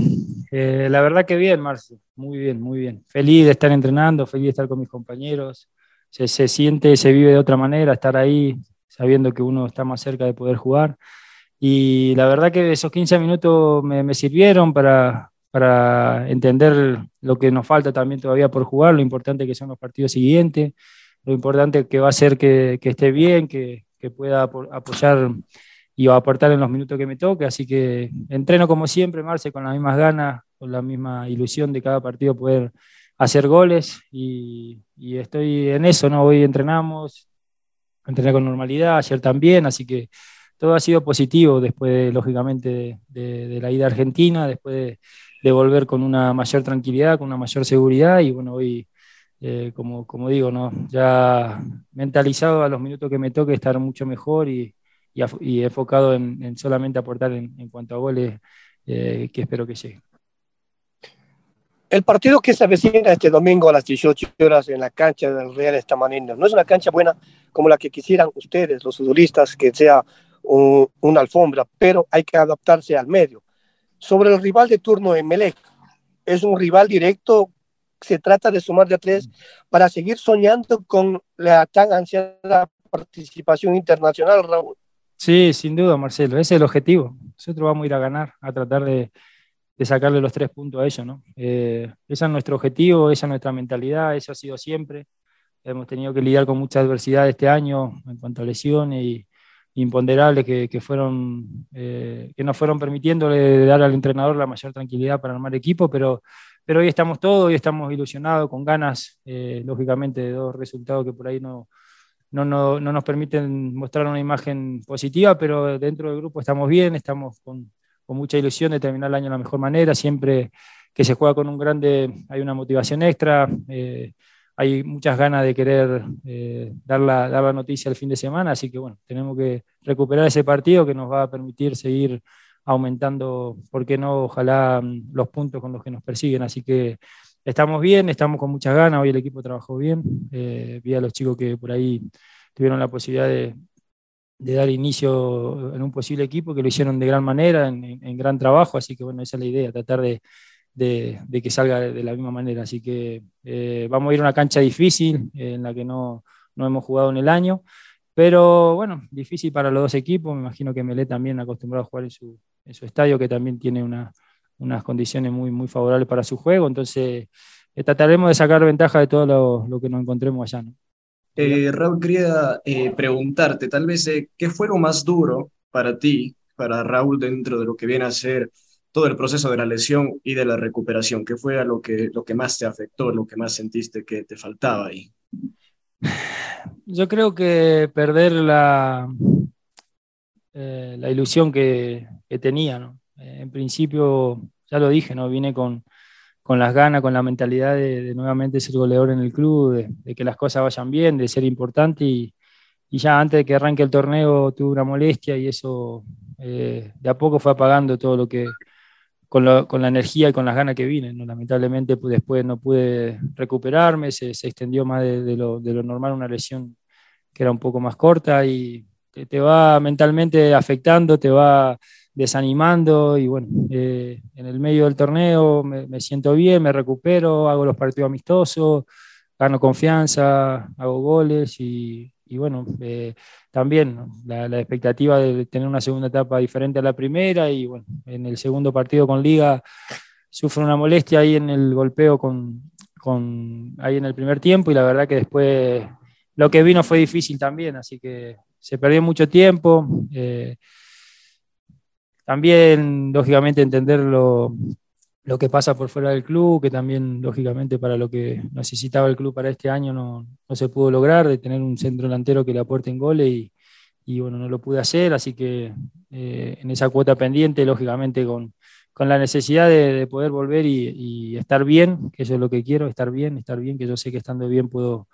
Eh, la verdad que bien, Marcelo, muy bien, muy bien. Feliz de estar entrenando, feliz de estar con mis compañeros. Se, se, siente, se vive de otra manera, estar ahí sabiendo que uno está más cerca de poder jugar. Y la verdad que esos 15 minutos me, me sirvieron para, para entender lo que nos falta también todavía por jugar, lo importante que son los partidos siguientes, lo importante que va a ser que, que esté bien, que, que pueda apoyar y aportar en los minutos que me toque. Así que entreno como siempre, Marce, con las mismas ganas, con la misma ilusión de cada partido poder hacer goles y, y estoy en eso, ¿no? Hoy entrenamos, entrené con normalidad, ayer también, así que todo ha sido positivo después, de, lógicamente, de, la ida a Argentina, después de, volver con una mayor tranquilidad, con una mayor seguridad y bueno, hoy, eh, como, digo, ya mentalizado a los minutos que me toque estar mucho mejor y, enfocado en, en, solamente aportar en, en cuanto a goles eh, que espero que llegue. El partido que se avecina este domingo a las 18 horas en la cancha del Real Estamanino no es una cancha buena como la que quisieran ustedes, los futbolistas, que sea un, una alfombra, pero hay que adaptarse al medio. Sobre el rival de turno en Melec, es un rival directo, se trata de sumar de tres para seguir soñando con la tan ansiada participación internacional, Raúl. Sí, sin duda, Marcelo, ese es el objetivo. Nosotros vamos a ir a ganar, a tratar de, de sacarle los tres puntos a ellos, ¿no? Eh, ese es nuestro objetivo, esa es nuestra mentalidad, eso ha sido siempre. Hemos tenido que lidiar con mucha adversidad este año en cuanto a lesiones y imponderables que, que fueron, eh, que nos fueron permitiéndole dar al entrenador la mayor tranquilidad para armar equipo, pero, pero hoy estamos todos, hoy estamos ilusionados, con ganas, eh, lógicamente, de dos resultados que por ahí no, no, no, no, nos permiten mostrar una imagen positiva, pero dentro del grupo estamos bien, estamos con, con mucha ilusión de terminar el año de la mejor manera, siempre que se juega con un grande hay una motivación extra. Eh, hay muchas ganas de querer eh, dar, la, dar la noticia el fin de semana, así que bueno, tenemos que recuperar ese partido que nos va a permitir seguir aumentando, ¿por qué no? Ojalá mm, los puntos con los que nos persiguen, así que estamos bien, estamos con muchas ganas, hoy el equipo trabajó bien, eh, vi a los chicos que por ahí tuvieron la posibilidad de, dar inicio en un posible equipo que lo hicieron de gran manera, en, en gran trabajo, así que bueno, esa es la idea, tratar de, de, que salga de la misma manera. Así que eh, vamos a ir a una cancha difícil en la que no, no, hemos jugado en el año, pero bueno, difícil para los dos equipos. Me imagino que Melé también acostumbrado a jugar en su, estadio, que también tiene una, unas condiciones muy, muy favorables para su juego. Entonces eh, trataremos de sacar ventaja de todo lo, lo que nos encontremos allá. ¿no? Eh, Raúl, quería preguntarte, tal vez, ¿qué fue lo más duro para ti, para Raúl, dentro de lo que viene a ser todo el proceso de la lesión y de la recuperación? ¿Qué fue lo que, lo que más te afectó, lo que más sentiste que te faltaba ahí? [sighs] Yo creo que perder la, eh, la ilusión que, tenía. ¿no? Eh, en principio, ya lo dije, ¿no? vine con, con las ganas, con la mentalidad de, nuevamente ser goleador en el club, de, de, que las cosas vayan bien, de ser importante y, y ya antes de que arranque el torneo tuve una molestia y eso eh, de a poco fue apagando todo lo que, con, lo, con, la energía y con las ganas que vine. ¿no? Lamentablemente pues, después no pude recuperarme, se, se extendió más de, de, lo, de, lo, normal una lesión que era un poco más corta y te, te va mentalmente afectando, te va desanimando y bueno, eh, en el medio del torneo me, me, siento bien, me recupero, hago los partidos amistosos, gano confianza, hago goles y, y bueno, eh, también la, la, expectativa de tener una segunda etapa diferente a la primera y bueno, en el segundo partido con Liga sufro una molestia ahí en el golpeo con, con, ahí en el primer tiempo y la verdad que después lo que vino fue difícil también, así que se perdió mucho tiempo. Eh, también, lógicamente, entender lo, lo, que pasa por fuera del club, que también, lógicamente, para lo que necesitaba el club para este año no, no se pudo lograr, de tener un centro delantero que le aporte en goles y, y bueno, no lo pude hacer, así que eh, en esa cuota pendiente, lógicamente, con, con la necesidad de, de poder volver y, y, estar bien, que eso es lo que quiero, estar bien, estar bien, que yo sé que estando bien puedo,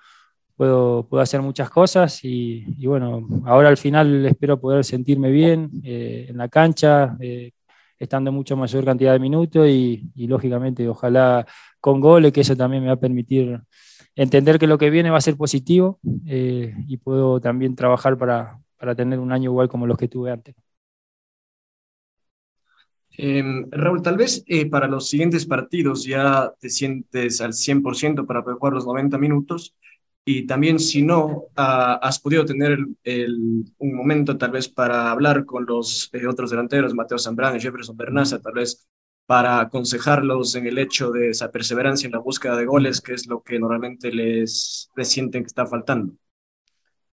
puedo, puedo hacer muchas cosas y, y, bueno, ahora al final espero poder sentirme bien eh, en la cancha, eh, estando mucho mayor cantidad de minutos y, lógicamente ojalá con goles, que eso también me va a permitir entender que lo que viene va a ser positivo eh, y puedo también trabajar para, para tener un año igual como los que tuve antes. Em, Raúl, tal vez eh, para los siguientes partidos ya te sientes al 100% para poder jugar los 90 minutos y también si no, ah, has podido tener el, un momento tal vez para hablar con los eh, otros delanteros, Mateo Zambrano y Jefferson Bernaza, tal vez para aconsejarlos en el hecho de esa perseverancia en la búsqueda de goles, que es lo que normalmente les, les sienten que está faltando.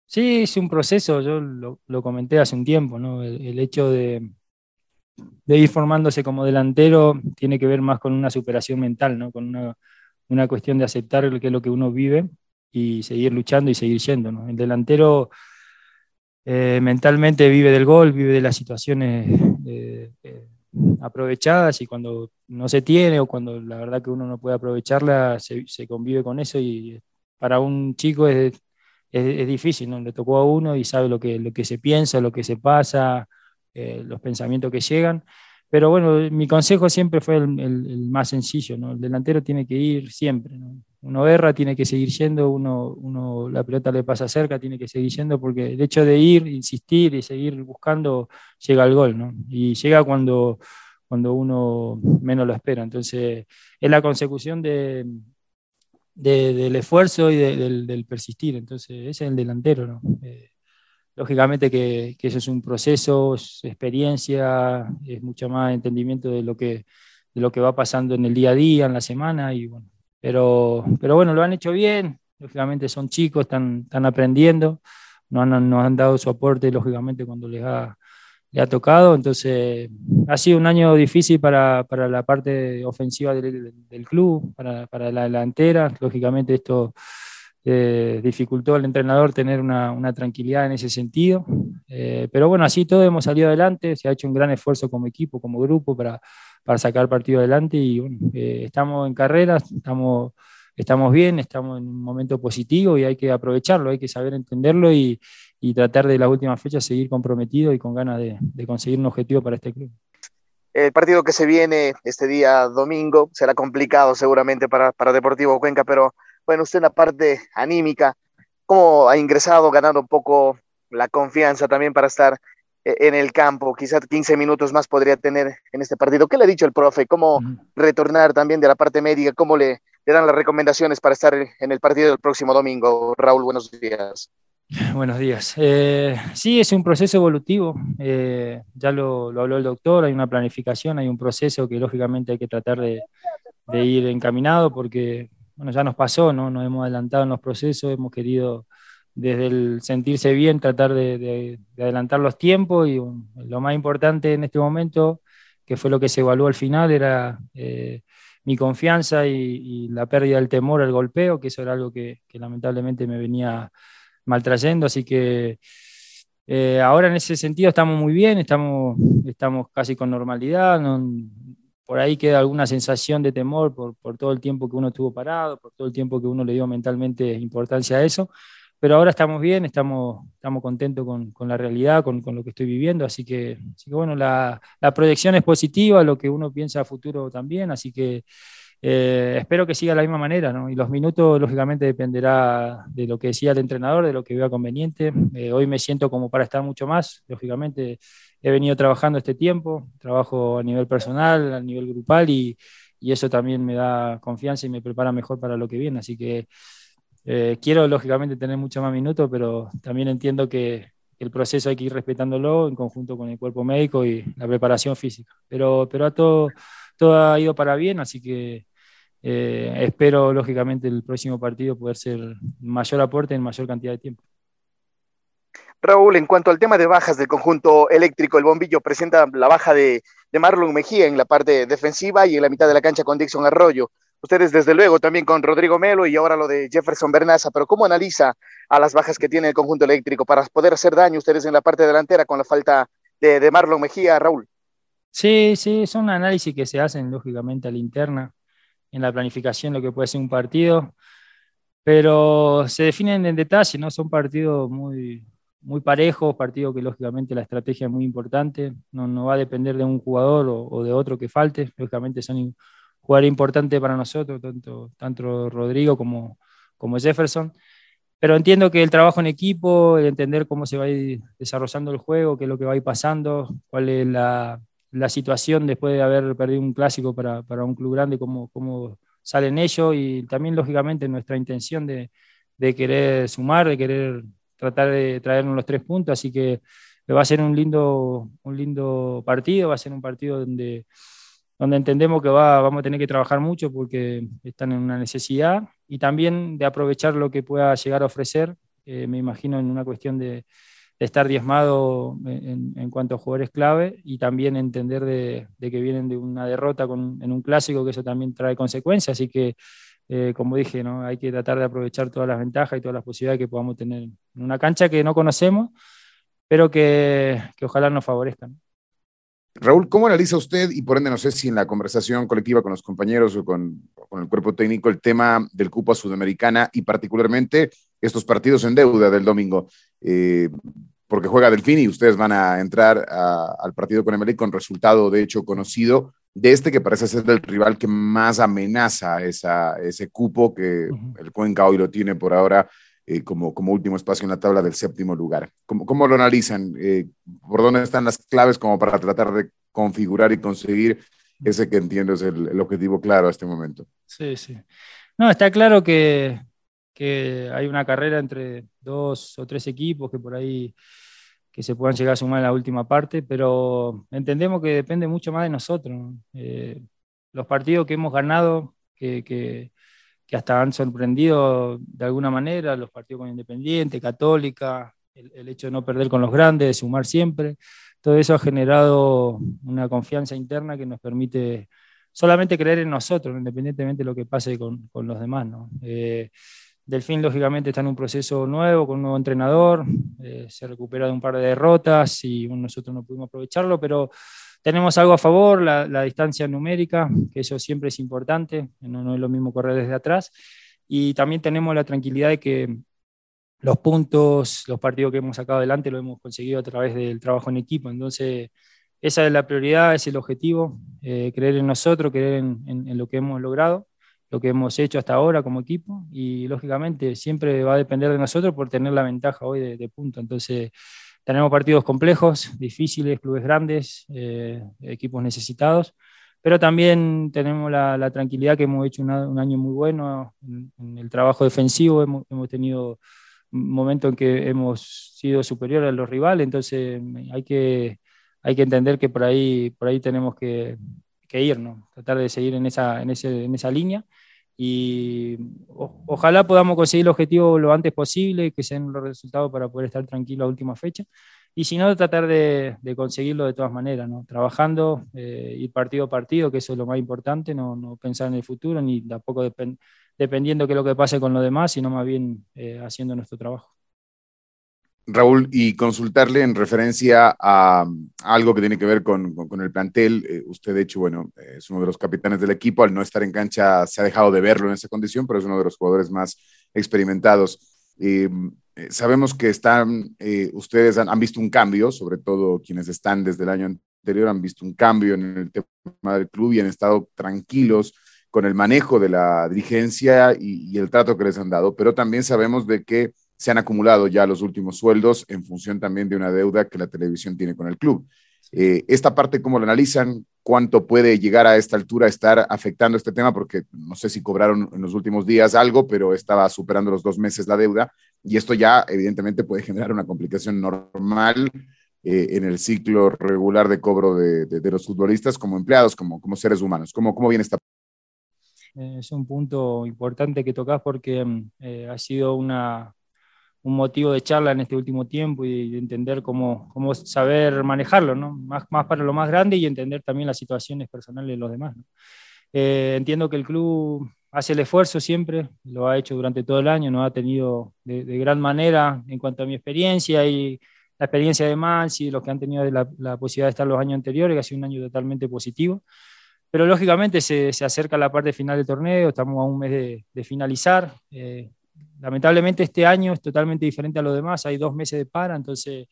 Sí, es un proceso, yo lo, lo comenté hace un tiempo, ¿no? el hecho de, de ir formándose como delantero tiene que ver más con una superación mental, ¿no? con una, una cuestión de aceptar lo que es lo que uno vive y seguir luchando y seguir yendo. ¿no? El delantero eh, mentalmente vive del gol, vive de las situaciones eh, eh, aprovechadas y cuando no se tiene o cuando la verdad que uno no puede aprovecharla, se, convive con eso y para un chico es, es, difícil, ¿no? le tocó a uno y sabe lo que, lo que se piensa, lo que se pasa eh, los pensamientos que llegan. Pero bueno, mi consejo siempre fue el, más sencillo, ¿no? El delantero tiene que ir siempre. Uno erra, tiene que seguir yendo, uno, uno, la pelota le pasa cerca, tiene que seguir yendo, porque el hecho de ir, insistir y seguir buscando, llega al gol, ¿no? Y llega cuando, cuando uno menos lo espera. Entonces, es la consecución de, de, del esfuerzo y de, del, del, persistir. Entonces, ese es el delantero, ¿no? Eh, lógicamente que, eso es un proceso, es experiencia, es mucho más entendimiento de lo que, de lo que va pasando en el día a día, en la semana, y bueno, pero, pero bueno, lo han hecho bien, lógicamente son chicos, están, están aprendiendo, nos han, nos han dado su aporte, lógicamente, cuando les ha, les ha tocado, entonces ha sido un año difícil para, para la parte ofensiva del, del club, para, para la delantera, lógicamente esto eh, dificultó al entrenador tener una, una, tranquilidad en ese sentido. Eh, pero bueno, así todo hemos salido adelante, se ha hecho un gran esfuerzo como equipo, como grupo para, para sacar partido adelante y bueno, eh, estamos en carrera, estamos, estamos bien, estamos en un momento positivo y hay que aprovecharlo, hay que saber entenderlo y, y tratar de las últimas fechas seguir comprometido y con ganas de, de conseguir un objetivo para este club. El partido que se viene este día domingo será complicado seguramente para, para Deportivo Cuenca, pero bueno, usted en la parte anímica, ¿cómo ha ingresado ganando un poco la confianza también para estar en el campo? Quizás 15 minutos más podría tener en este partido. ¿Qué le ha dicho el profe? ¿Cómo retornar también de la parte médica? ¿Cómo le, le dan las recomendaciones para estar en el partido del próximo domingo? Raúl, buenos días. Buenos días. Eh, sí, es un proceso evolutivo. Eh, ya lo, lo, habló el doctor, hay una planificación, hay un proceso que lógicamente hay que tratar de, de ir encaminado porque bueno, ya nos pasó, ¿no? Nos hemos adelantado en los procesos, hemos querido desde el sentirse bien tratar de, de, de adelantar los tiempos y lo más importante en este momento, que fue lo que se evaluó al final, era eh, mi confianza y, la pérdida del temor al golpeo, que eso era algo que, lamentablemente me venía maltrayendo, así que eh, ahora en ese sentido estamos muy bien, estamos, estamos casi con normalidad, no, por ahí queda alguna sensación de temor por, todo el tiempo que uno estuvo parado, por todo el tiempo que uno le dio mentalmente importancia a eso, pero ahora estamos bien, estamos, estamos contentos con, con la realidad, con, con, lo que estoy viviendo, así que, así que bueno, la, la, proyección es positiva, lo que uno piensa a futuro también, así que eh, espero que siga de la misma manera, ¿no? Y los minutos, lógicamente, dependerá de lo que decía el entrenador, de lo que vea conveniente. Eh, hoy me siento como para estar mucho más, lógicamente, he venido trabajando este tiempo, trabajo a nivel personal, a nivel grupal y, y eso también me da confianza y me prepara mejor para lo que viene. Así que eh, quiero, lógicamente, tener mucho más minutos, pero también entiendo que el proceso hay que ir respetándolo en conjunto con el cuerpo médico y la preparación física. Pero, pero a todo, todo ha ido para bien, así que eh, espero, lógicamente, el próximo partido poder ser mayor aporte en mayor cantidad de tiempo. Raúl, en cuanto al tema de bajas del conjunto eléctrico, el bombillo presenta la baja de, de, Marlon Mejía en la parte defensiva y en la mitad de la cancha con Dixon Arroyo. Ustedes, desde luego, también con Rodrigo Melo y ahora lo de Jefferson Bernaza, pero ¿cómo analiza a las bajas que tiene el conjunto eléctrico para poder hacer daño ustedes en la parte delantera con la falta de, Marlon Mejía, Raúl? Sí, sí, son análisis que se hacen, lógicamente, a la interna, en la planificación, lo que puede ser un partido, pero se definen en detalle, ¿no? Son partidos muy, muy parejos, partido que lógicamente la estrategia es muy importante, no, no va a depender de un jugador o, o, de otro que falte, lógicamente son jugadores importantes para nosotros, tanto, tanto Rodrigo como, como Jefferson. Pero entiendo que el trabajo en equipo, el entender cómo se va a ir desarrollando el juego, qué es lo que va a ir pasando, cuál es la, la situación después de haber perdido un clásico para, para un club grande, cómo, cómo salen ellos y también, lógicamente, nuestra intención de, de querer sumar, de querer tratar de traernos los tres puntos. Así que va a ser un lindo, un lindo partido, va a ser un partido donde, donde entendemos que va, vamos a tener que trabajar mucho porque están en una necesidad y también de aprovechar lo que pueda llegar a ofrecer, eh, me imagino en una cuestión de, de estar diezmado en, en, cuanto a jugadores clave y también entender de, de, que vienen de una derrota con, en un clásico, que eso también trae consecuencias. Así que, eh, como dije, ¿no? hay que tratar de aprovechar todas las ventajas y todas las posibilidades que podamos tener en una cancha que no conocemos, pero que, que ojalá nos favorezcan. Raúl, ¿cómo analiza usted, y por ende no sé si en la conversación colectiva con los compañeros o con, con, el cuerpo técnico, el tema del cupo Sudamericana y particularmente estos partidos en deuda del domingo? Eh, porque juega Delfín y ustedes van a entrar a, al partido con Emelec con resultado de hecho conocido de este que parece ser el rival que más amenaza esa, ese cupo que uh -huh. el Cuenca hoy lo tiene por ahora eh, como, como último espacio en la tabla del séptimo lugar. ¿Cómo, cómo lo analizan? Eh, ¿Por dónde están las claves como para tratar de configurar y conseguir ese que entiendo es el, objetivo claro a este momento? Sí, sí. No, está claro que, que hay una carrera entre dos o tres equipos que por ahí que se puedan llegar a sumar en la última parte, pero entendemos que depende mucho más de nosotros. ¿no? Eh, los partidos que hemos ganado, que, que, hasta han sorprendido de alguna manera, los partidos con Independiente, Católica, el, hecho de no perder con los grandes, de sumar siempre, todo eso ha generado una confianza interna que nos permite solamente creer en nosotros, independientemente de lo que pase con, con los demás. ¿no? Eh, Delfín, lógicamente, está en un proceso nuevo, con un nuevo entrenador, eh, se recupera de un par de derrotas y nosotros no pudimos aprovecharlo, pero tenemos algo a favor, la, la, distancia numérica, que eso siempre es importante, no, no es lo mismo correr desde atrás, y también tenemos la tranquilidad de que los puntos, los partidos que hemos sacado adelante, lo hemos conseguido a través del trabajo en equipo, entonces esa es la prioridad, es el objetivo, eh, creer en nosotros, creer en, en, en lo que hemos logrado lo que hemos hecho hasta ahora como equipo. Y lógicamente siempre va a depender de nosotros por tener la ventaja hoy de, de punto. Entonces tenemos partidos complejos, difíciles, clubes grandes, eh, equipos necesitados, pero también tenemos la, la tranquilidad que hemos hecho una, un año muy bueno en, en el trabajo defensivo, hemos, hemos tenido momentos en que hemos sido superiores a los rivales, entonces hay que, hay que entender que por ahí, por ahí tenemos que, que ir, ¿no? tratar de seguir en esa, en ese, en esa línea y ojalá podamos conseguir el objetivo lo antes posible, que sean los resultados para poder estar tranquilo a última fecha. Y si no, tratar de, conseguirlo de todas maneras, ¿no? trabajando, eh, ir partido a partido, que eso es lo más importante, no, no pensar en el futuro, ni tampoco depend, dependiendo de qué es lo que pase con los demás, sino más bien eh, haciendo nuestro trabajo. Raúl, y consultarle en referencia a, algo que tiene que ver con, con, el plantel. Eh, usted, de hecho, bueno, es uno de los capitanes del equipo. Al no estar en cancha, se ha dejado de verlo en esa condición, pero es uno de los jugadores más experimentados. Eh, sabemos que están, eh, ustedes han, han, visto un cambio, sobre todo quienes están desde el año anterior, han visto un cambio en el tema del club y han estado tranquilos con el manejo de la dirigencia y, y el trato que les han dado, pero también sabemos de que se han acumulado ya los últimos sueldos en función también de una deuda que la televisión tiene con el club. Eh, esta parte, ¿cómo lo analizan? ¿Cuánto puede llegar a esta altura estar afectando este tema? Porque no sé si cobraron en los últimos días algo, pero estaba superando los dos meses la deuda y esto ya evidentemente puede generar una complicación normal eh, en el ciclo regular de cobro de, de, de, los futbolistas como empleados, como, como seres humanos. ¿Cómo, ¿Cómo viene esta? Es un punto importante que tocas porque eh, ha sido una, un motivo de charla en este último tiempo y de entender cómo, cómo saber manejarlo, ¿no? Más, más para lo más grande y entender también las situaciones personales de los demás. ¿no? Eh, entiendo que el club hace el esfuerzo siempre, lo ha hecho durante todo el año, nos ha tenido de, de, gran manera en cuanto a mi experiencia y la experiencia de Mans y los que han tenido la, la, posibilidad de estar los años anteriores, que ha sido un año totalmente positivo. Pero lógicamente se, se acerca la parte final del torneo, estamos a un mes de, de finalizar. Eh, lamentablemente este año es totalmente diferente a los demás, hay dos meses de para, entonces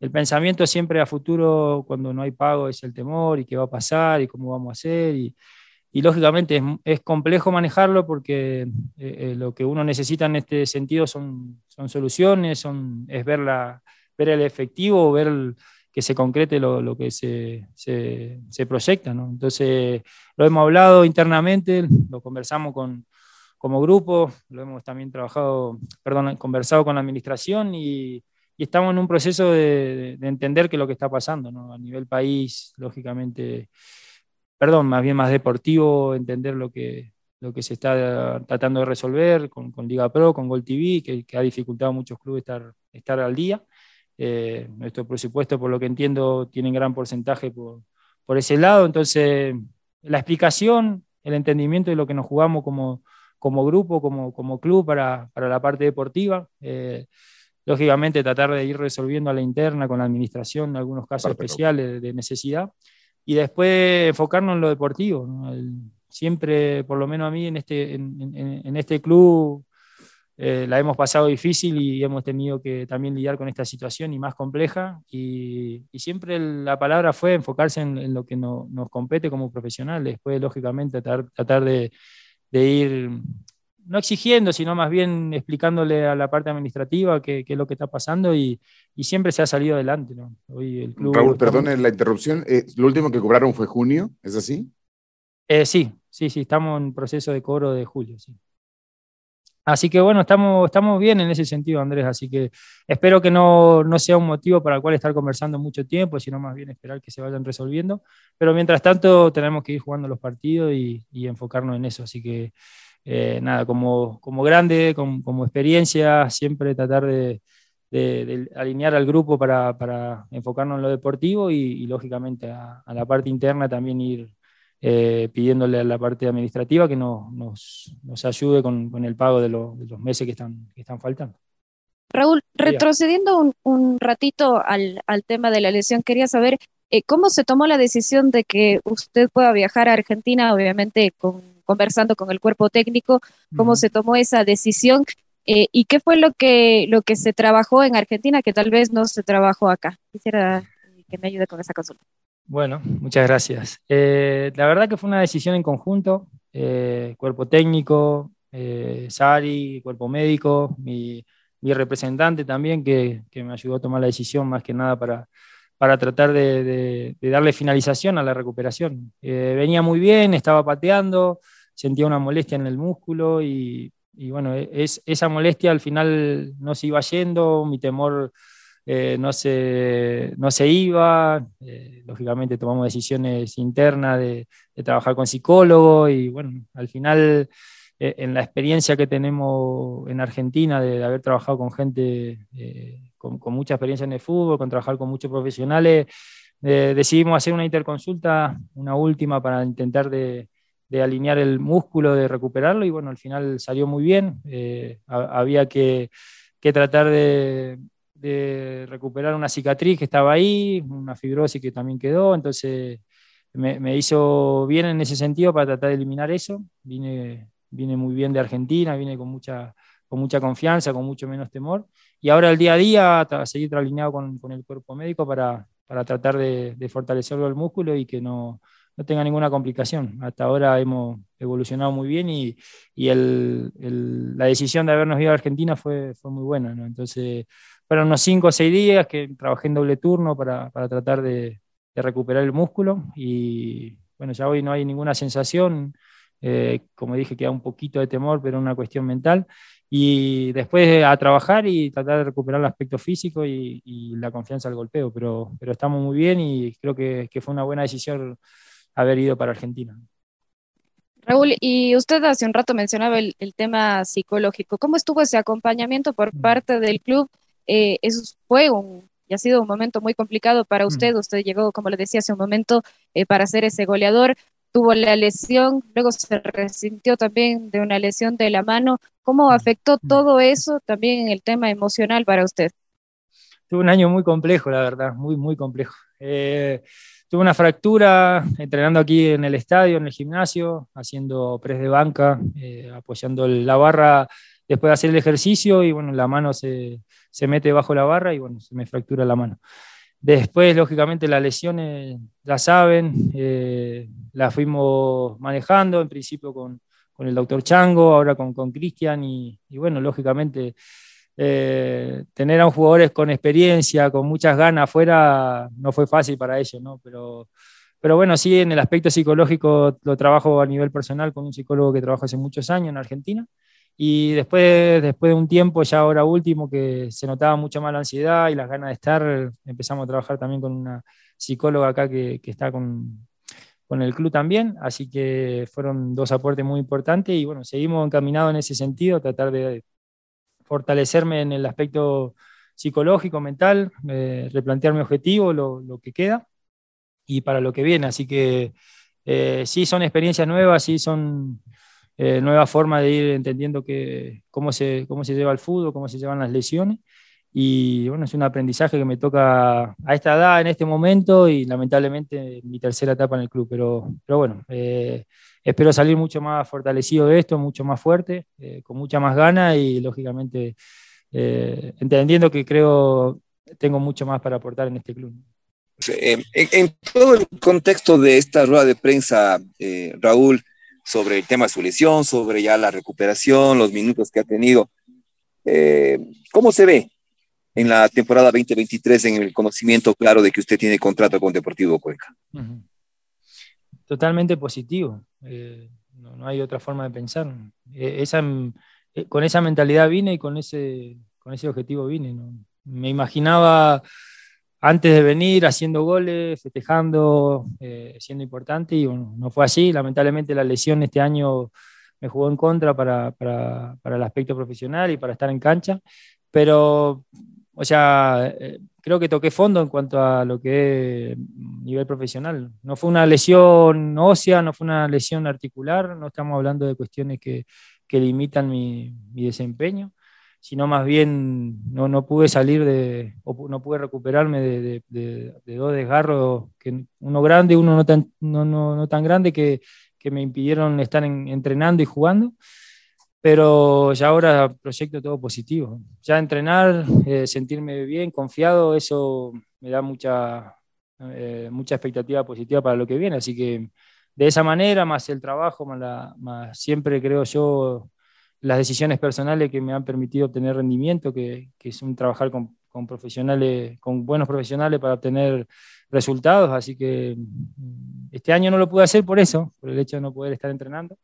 el pensamiento siempre a futuro cuando no hay pago es el temor y qué va a pasar y cómo vamos a hacer y, lógicamente es, complejo manejarlo porque eh, eh, lo que uno necesita en este sentido son, soluciones, son, es ver, la, ver el efectivo, ver que se concrete lo, lo que se, se, se proyecta. ¿no? Entonces, lo hemos hablado internamente, lo conversamos con, como grupo, lo hemos también trabajado, perdón, conversado con la administración y, estamos en un proceso de, de, entender qué es lo que está pasando a nivel país, lógicamente perdón, más bien más deportivo, entender lo que, lo que se está tratando de resolver con, con Liga Pro, con Gol TV, que, que, ha dificultado a muchos clubes estar, estar al día. Eh, nuestro presupuesto, por lo que entiendo, tiene gran porcentaje por, por ese lado. Entonces, la explicación, el entendimiento de lo que nos jugamos como, como grupo, como, como club para, para la parte deportiva. Eh, lógicamente, tratar de ir resolviendo a la interna con la administración algunos casos Perfecto. especiales de necesidad y después enfocarnos en lo deportivo. ¿no? El, siempre, por lo menos a mí, en este, en, en, en este club eh, la hemos pasado difícil y hemos tenido que también lidiar con esta situación y más compleja. Y, y siempre la palabra fue enfocarse en, en lo que no, nos compete como profesionales. Después, lógicamente, tratar, tratar de, de, ir no exigiendo, sino más bien explicándole a la parte administrativa qué, qué es lo que está pasando y, y, siempre se ha salido adelante. ¿no? Hoy el club Raúl, perdone la interrupción. Eh, lo último que cobraron fue junio, ¿es así? Eh, sí, sí, sí, estamos en proceso de cobro de julio, sí. Así que bueno, estamos, estamos bien en ese sentido, Andrés. Así que espero que no, no, sea un motivo para el cual estar conversando mucho tiempo, sino más bien esperar que se vayan resolviendo. Pero mientras tanto, tenemos que ir jugando los partidos y, enfocarnos en eso. Así que eh, nada, como, como grande, como, experiencia, siempre tratar de, alinear al grupo para, enfocarnos en lo deportivo y, lógicamente a, la parte interna también ir eh, pidiéndole a la parte administrativa que no, nos, nos, ayude con, con el pago de, lo, de, los meses que están, que están faltando. Raúl, retrocediendo un, un ratito al, al, tema de la lesión, quería saber eh, cómo se tomó la decisión de que usted pueda viajar a Argentina, obviamente con, conversando con el cuerpo técnico, cómo uh -huh. se tomó esa decisión eh, y qué fue lo que, lo que se trabajó en Argentina que tal vez no se trabajó acá. Quisiera que me ayude con esa consulta. Bueno, muchas gracias. Eh, la verdad que fue una decisión en conjunto, eh, cuerpo técnico, eh, Sari, cuerpo médico, mi, representante también, que, que, me ayudó a tomar la decisión más que nada para, para tratar de, de, darle finalización a la recuperación. Eh, venía muy bien, estaba pateando, sentía una molestia en el músculo y, y bueno, es, esa molestia al final no se iba yendo, mi temor eh, no, se, no se iba, eh, lógicamente tomamos decisiones internas de, de, trabajar con psicólogo y bueno, al final eh, en la experiencia que tenemos en Argentina de, de haber trabajado con gente eh, con, con, mucha experiencia en el fútbol, con trabajar con muchos profesionales, eh, decidimos hacer una interconsulta, una última para intentar de, de, alinear el músculo, de recuperarlo y bueno, al final salió muy bien, había que, que tratar de de recuperar una cicatriz que estaba ahí, una fibrosis que también quedó, entonces me, me, hizo bien en ese sentido para tratar de eliminar eso. Vine, vine muy bien de Argentina, vine con mucha, con mucha confianza, con mucho menos temor. Y ahora el día a día, a seguir alineado con, con, el cuerpo médico para, para tratar de, de fortalecerlo el músculo y que no, no tenga ninguna complicación. Hasta ahora hemos evolucionado muy bien y, y el, el, la decisión de habernos ido a Argentina fue, fue muy buena. ¿no? Entonces, fueron unos 5 o 6 días que trabajé en doble turno para, para tratar de, de, recuperar el músculo y bueno, ya hoy no hay ninguna sensación. Eh, como dije, queda un poquito de temor, pero una cuestión mental. Y después a trabajar y tratar de recuperar el aspecto físico y, y la confianza al golpeo. Pero, pero estamos muy bien y creo que, que fue una buena decisión haber ido para Argentina. Raúl, y usted hace un rato mencionaba el, el, tema psicológico. ¿Cómo estuvo ese acompañamiento por mm. parte del club? Eh, eso fue un, y ha sido un momento muy complicado para mm. usted. Usted llegó, como le decía hace un momento, eh, para ser ese goleador. Tuvo la lesión, luego se resintió también de una lesión de la mano. ¿Cómo mm. afectó todo eso también en el tema emocional para usted? Tuve un año muy complejo, la verdad, muy, muy complejo. Eh, tuve una fractura entrenando aquí en el estadio, en el gimnasio, haciendo press de banca, eh, apoyando la barra después de hacer el ejercicio y bueno, la mano se, se, mete bajo la barra y bueno, se me fractura la mano. Después, lógicamente, las lesiones la saben, eh, las fuimos manejando, en principio con, con el doctor Chango, ahora con Cristian, y, y, bueno, lógicamente eh, tener a un jugadores con experiencia, con muchas ganas afuera, no fue fácil para ellos, ¿no? Pero, pero bueno, sí, en el aspecto psicológico lo trabajo a nivel personal con un psicólogo que trabaja hace muchos años en Argentina. Y después, después de un tiempo, ya ahora último, que se notaba mucho más la ansiedad y las ganas de estar, empezamos a trabajar también con una psicóloga acá que, está con, con el club también, así que fueron dos aportes muy importantes y bueno, seguimos encaminados en ese sentido, tratar de fortalecerme en el aspecto psicológico, mental, eh, replantear mi objetivo, lo, lo, que queda y para lo que viene, así que eh, sí son experiencias nuevas, sí son eh, nueva forma de ir entendiendo que, cómo, se, cómo se lleva el fútbol, cómo se llevan las lesiones. Y bueno, es un aprendizaje que me toca a esta edad, en este momento, y lamentablemente mi tercera etapa en el club. Pero, pero bueno, eh, espero salir mucho más fortalecido de esto, mucho más fuerte, eh, con mucha más gana y lógicamente eh, entendiendo que creo tengo mucho más para aportar en este club. En, en todo el contexto de esta rueda de prensa, Raúl, sobre el tema de su lesión, sobre ya la recuperación, los minutos que ha tenido. Eh, ¿Cómo se ve en la temporada 2023 en el conocimiento claro de que usted tiene contrato con Deportivo Cuenca? Totalmente positivo. Eh, no, hay otra forma de pensar. Eh, esa, eh, con esa mentalidad vine y con ese, con ese objetivo vine. Me imaginaba antes de venir haciendo goles, festejando, eh, siendo importante y bueno, no fue así. Lamentablemente la lesión este año me jugó en contra para, para, para, el aspecto profesional y para estar en cancha, pero, o sea, eh, creo que toqué fondo en cuanto a lo que es nivel profesional. No fue una lesión ósea, no fue una lesión articular, no estamos hablando de cuestiones que, que limitan mi, mi desempeño sino más bien no, no pude salir de, o no pude recuperarme de, de, de, de dos desgarros, que uno grande, uno no tan, no, no, no tan grande, que, que, me impidieron estar en, entrenando y jugando. Pero ya ahora proyecto todo positivo. Ya entrenar, eh, sentirme bien, confiado, eso me da mucha, eh, mucha expectativa positiva para lo que viene. Así que de esa manera, más el trabajo, más, la, más siempre creo yo las decisiones personales que me han permitido obtener rendimiento, que, que es un trabajar con, profesionales, con buenos profesionales para obtener resultados. Así que mm, este año no lo pude hacer por eso, por el hecho de no poder estar entrenando.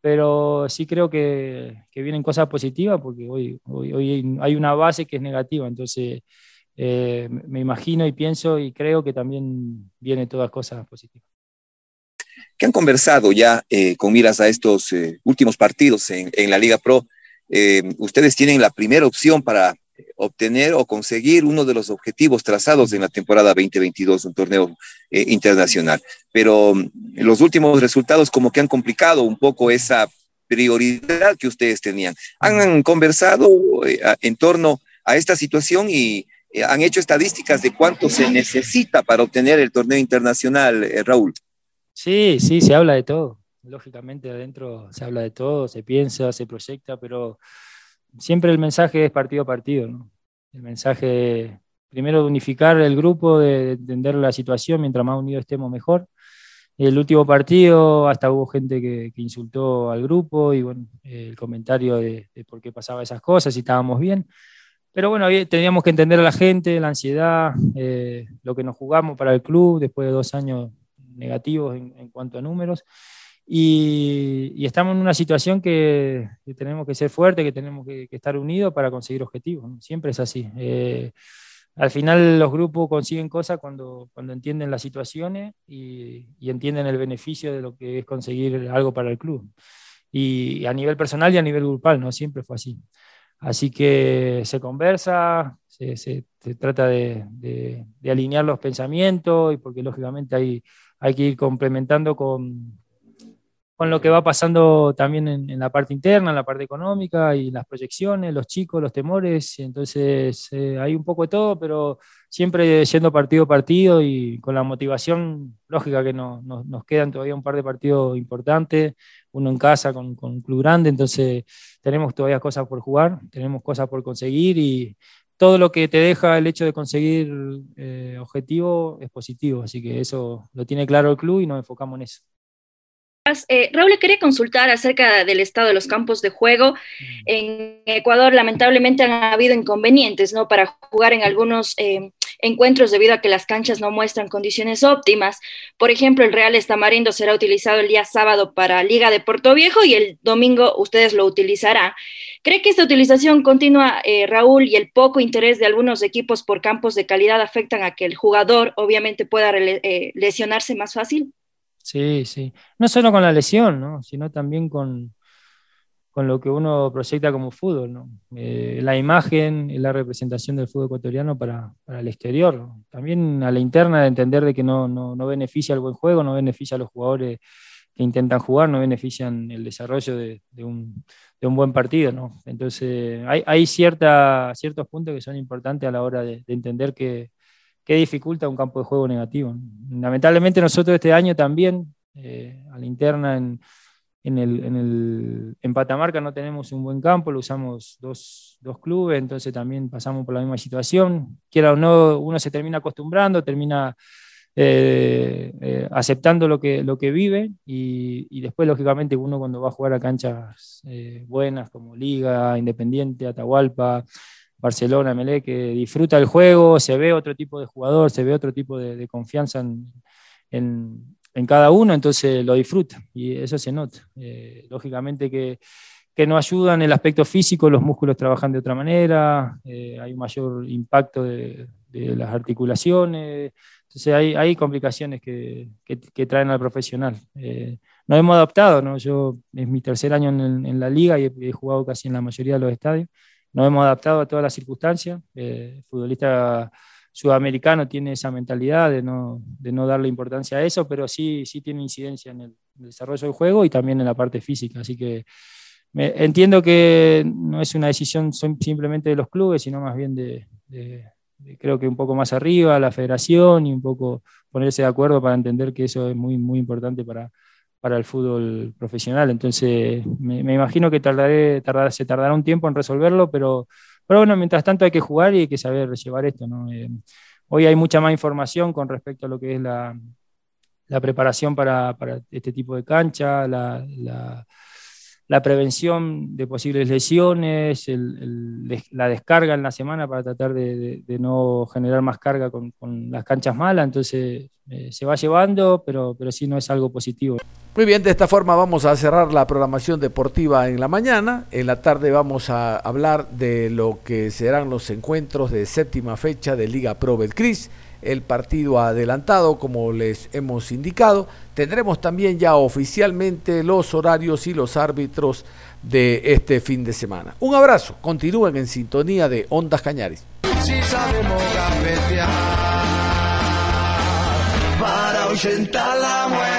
Pero sí creo que, que vienen cosas positivas porque hoy, hoy, hoy, hay una base que es negativa. Entonces eh, me imagino y pienso y creo que también vienen todas cosas positivas. ¿Qué han conversado ya eh, con miras a estos eh, últimos partidos en, en, la Liga Pro? Eh, ustedes tienen la primera opción para obtener o conseguir uno de los objetivos trazados en la temporada 2022, un torneo internacional. Pero mm, los últimos resultados como que han complicado un poco esa prioridad que ustedes tenían. ¿Han conversado en torno a esta situación y han hecho estadísticas de cuánto se necesita para obtener el torneo internacional, Raúl? Sí, sí, se habla de todo. Lógicamente adentro se habla de todo, se piensa, se proyecta, pero siempre el mensaje es partido a partido. El mensaje, primero, de unificar el grupo, de entender la situación, mientras más unidos estemos mejor. El último partido, hasta hubo gente que, insultó al grupo y bueno, el comentario de, de, por qué pasaba esas cosas, si estábamos bien. Pero bueno, teníamos que entender a la gente, la ansiedad, eh, lo que nos jugamos para el club después de dos años negativos en, en cuanto a números. Y, y, estamos en una situación que, que, tenemos que ser fuertes, que tenemos que, que estar unidos para conseguir objetivos. ¿no? Siempre es así. Eh, al final los grupos consiguen cosas cuando, cuando entienden las situaciones y, y, entienden el beneficio de lo que es conseguir algo para el club. Y, a nivel personal y a nivel grupal, ¿no? Siempre fue así. Así que se conversa, se, se, se trata de, de, de, alinear los pensamientos y porque lógicamente hay hay que ir complementando con, con lo que va pasando también en, en, la parte interna, en la parte económica y las proyecciones, los chicos, los temores. Entonces eh, hay un poco de todo, pero siempre yendo partido a partido y con la motivación lógica que no, no, nos quedan todavía un par de partidos importantes, uno en casa con, con un club grande, entonces tenemos todavía cosas por jugar, tenemos cosas por conseguir y, todo lo que te deja el hecho de conseguir eh, objetivo es positivo, así que eso lo tiene claro el club y nos enfocamos en eso. Eh, Raúl, le quería consultar acerca del estado de los campos de juego. En Ecuador, lamentablemente, han habido inconvenientes ¿no? para jugar en algunos eh, encuentros debido a que las canchas no muestran condiciones óptimas. Por ejemplo, el Real Estamarindo será utilizado el día sábado para Liga de Puerto Viejo y el domingo ustedes lo utilizarán. ¿Cree que esta utilización continua, eh, Raúl, y el poco interés de algunos equipos por campos de calidad afectan a que el jugador obviamente pueda lesionarse más fácil? Sí, sí. No solo con la lesión, ¿no? sino también con, con lo que uno proyecta como fútbol. ¿no? Eh, la imagen la representación del fútbol ecuatoriano para, para el exterior. También a la interna de entender de que no, no, no, beneficia el buen juego, no beneficia a los jugadores que intentan jugar, no benefician el desarrollo de, de, un, de un, buen partido. ¿no? Entonces hay, hay cierta, ciertos puntos que son importantes a la hora de, de entender que, que dificulta un campo de juego negativo. Lamentablemente nosotros este año también, eh, a la interna en, en, el, en, el, en Patamarca no tenemos un buen campo, lo usamos dos, dos, clubes, entonces también pasamos por la misma situación. Quiera o no, uno se termina acostumbrando, termina eh, eh, aceptando lo que, lo que vive y, y, después, lógicamente, uno cuando va a jugar a canchas eh, buenas como Liga, Independiente, Atahualpa, Barcelona, Melé, que disfruta el juego, se ve otro tipo de jugador, se ve otro tipo de, confianza en, en, cada uno, entonces lo disfruta y eso se nota. Eh, lógicamente que, que no ayudan en el aspecto físico, los músculos trabajan de otra manera, eh, hay un mayor impacto de, de, las articulaciones, entonces hay, hay complicaciones que, que, que, traen al profesional. Eh, nos hemos adaptado, ¿no? yo es mi tercer año en, en la liga y he, he jugado casi en la mayoría de los estadios nos hemos adaptado a todas las circunstancias. Eh, futbolista sudamericano tiene esa mentalidad de no, de no darle importancia a eso, pero sí, sí tiene incidencia en el, desarrollo del juego y también en la parte física. Así que me, entiendo que no es una decisión simplemente de los clubes, sino más bien de, de, de, creo que un poco más arriba, la federación y un poco ponerse de acuerdo para entender que eso es muy, muy importante para, para el fútbol profesional. Entonces, me, me imagino que tardaré, tardar, se tardará un tiempo en resolverlo, pero, pero bueno, mientras tanto hay que jugar y hay que saber llevar esto. Eh, hoy hay mucha más información con respecto a lo que es la, la preparación para, para, este tipo de cancha, la, la prevención de posibles lesiones, la descarga en la semana para tratar de, no generar más carga con, las canchas malas. Entonces, eh, se va llevando, pero, pero sí no es algo positivo. Muy bien, de esta forma vamos a cerrar la programación deportiva en la mañana. En la tarde vamos a hablar de lo que serán los encuentros de séptima fecha de Liga Pro Betcris. El partido adelantado, como les hemos indicado. Tendremos también ya oficialmente los horarios y los árbitros de este fin de semana. Un abrazo, continúen en sintonía de Ondas muerte.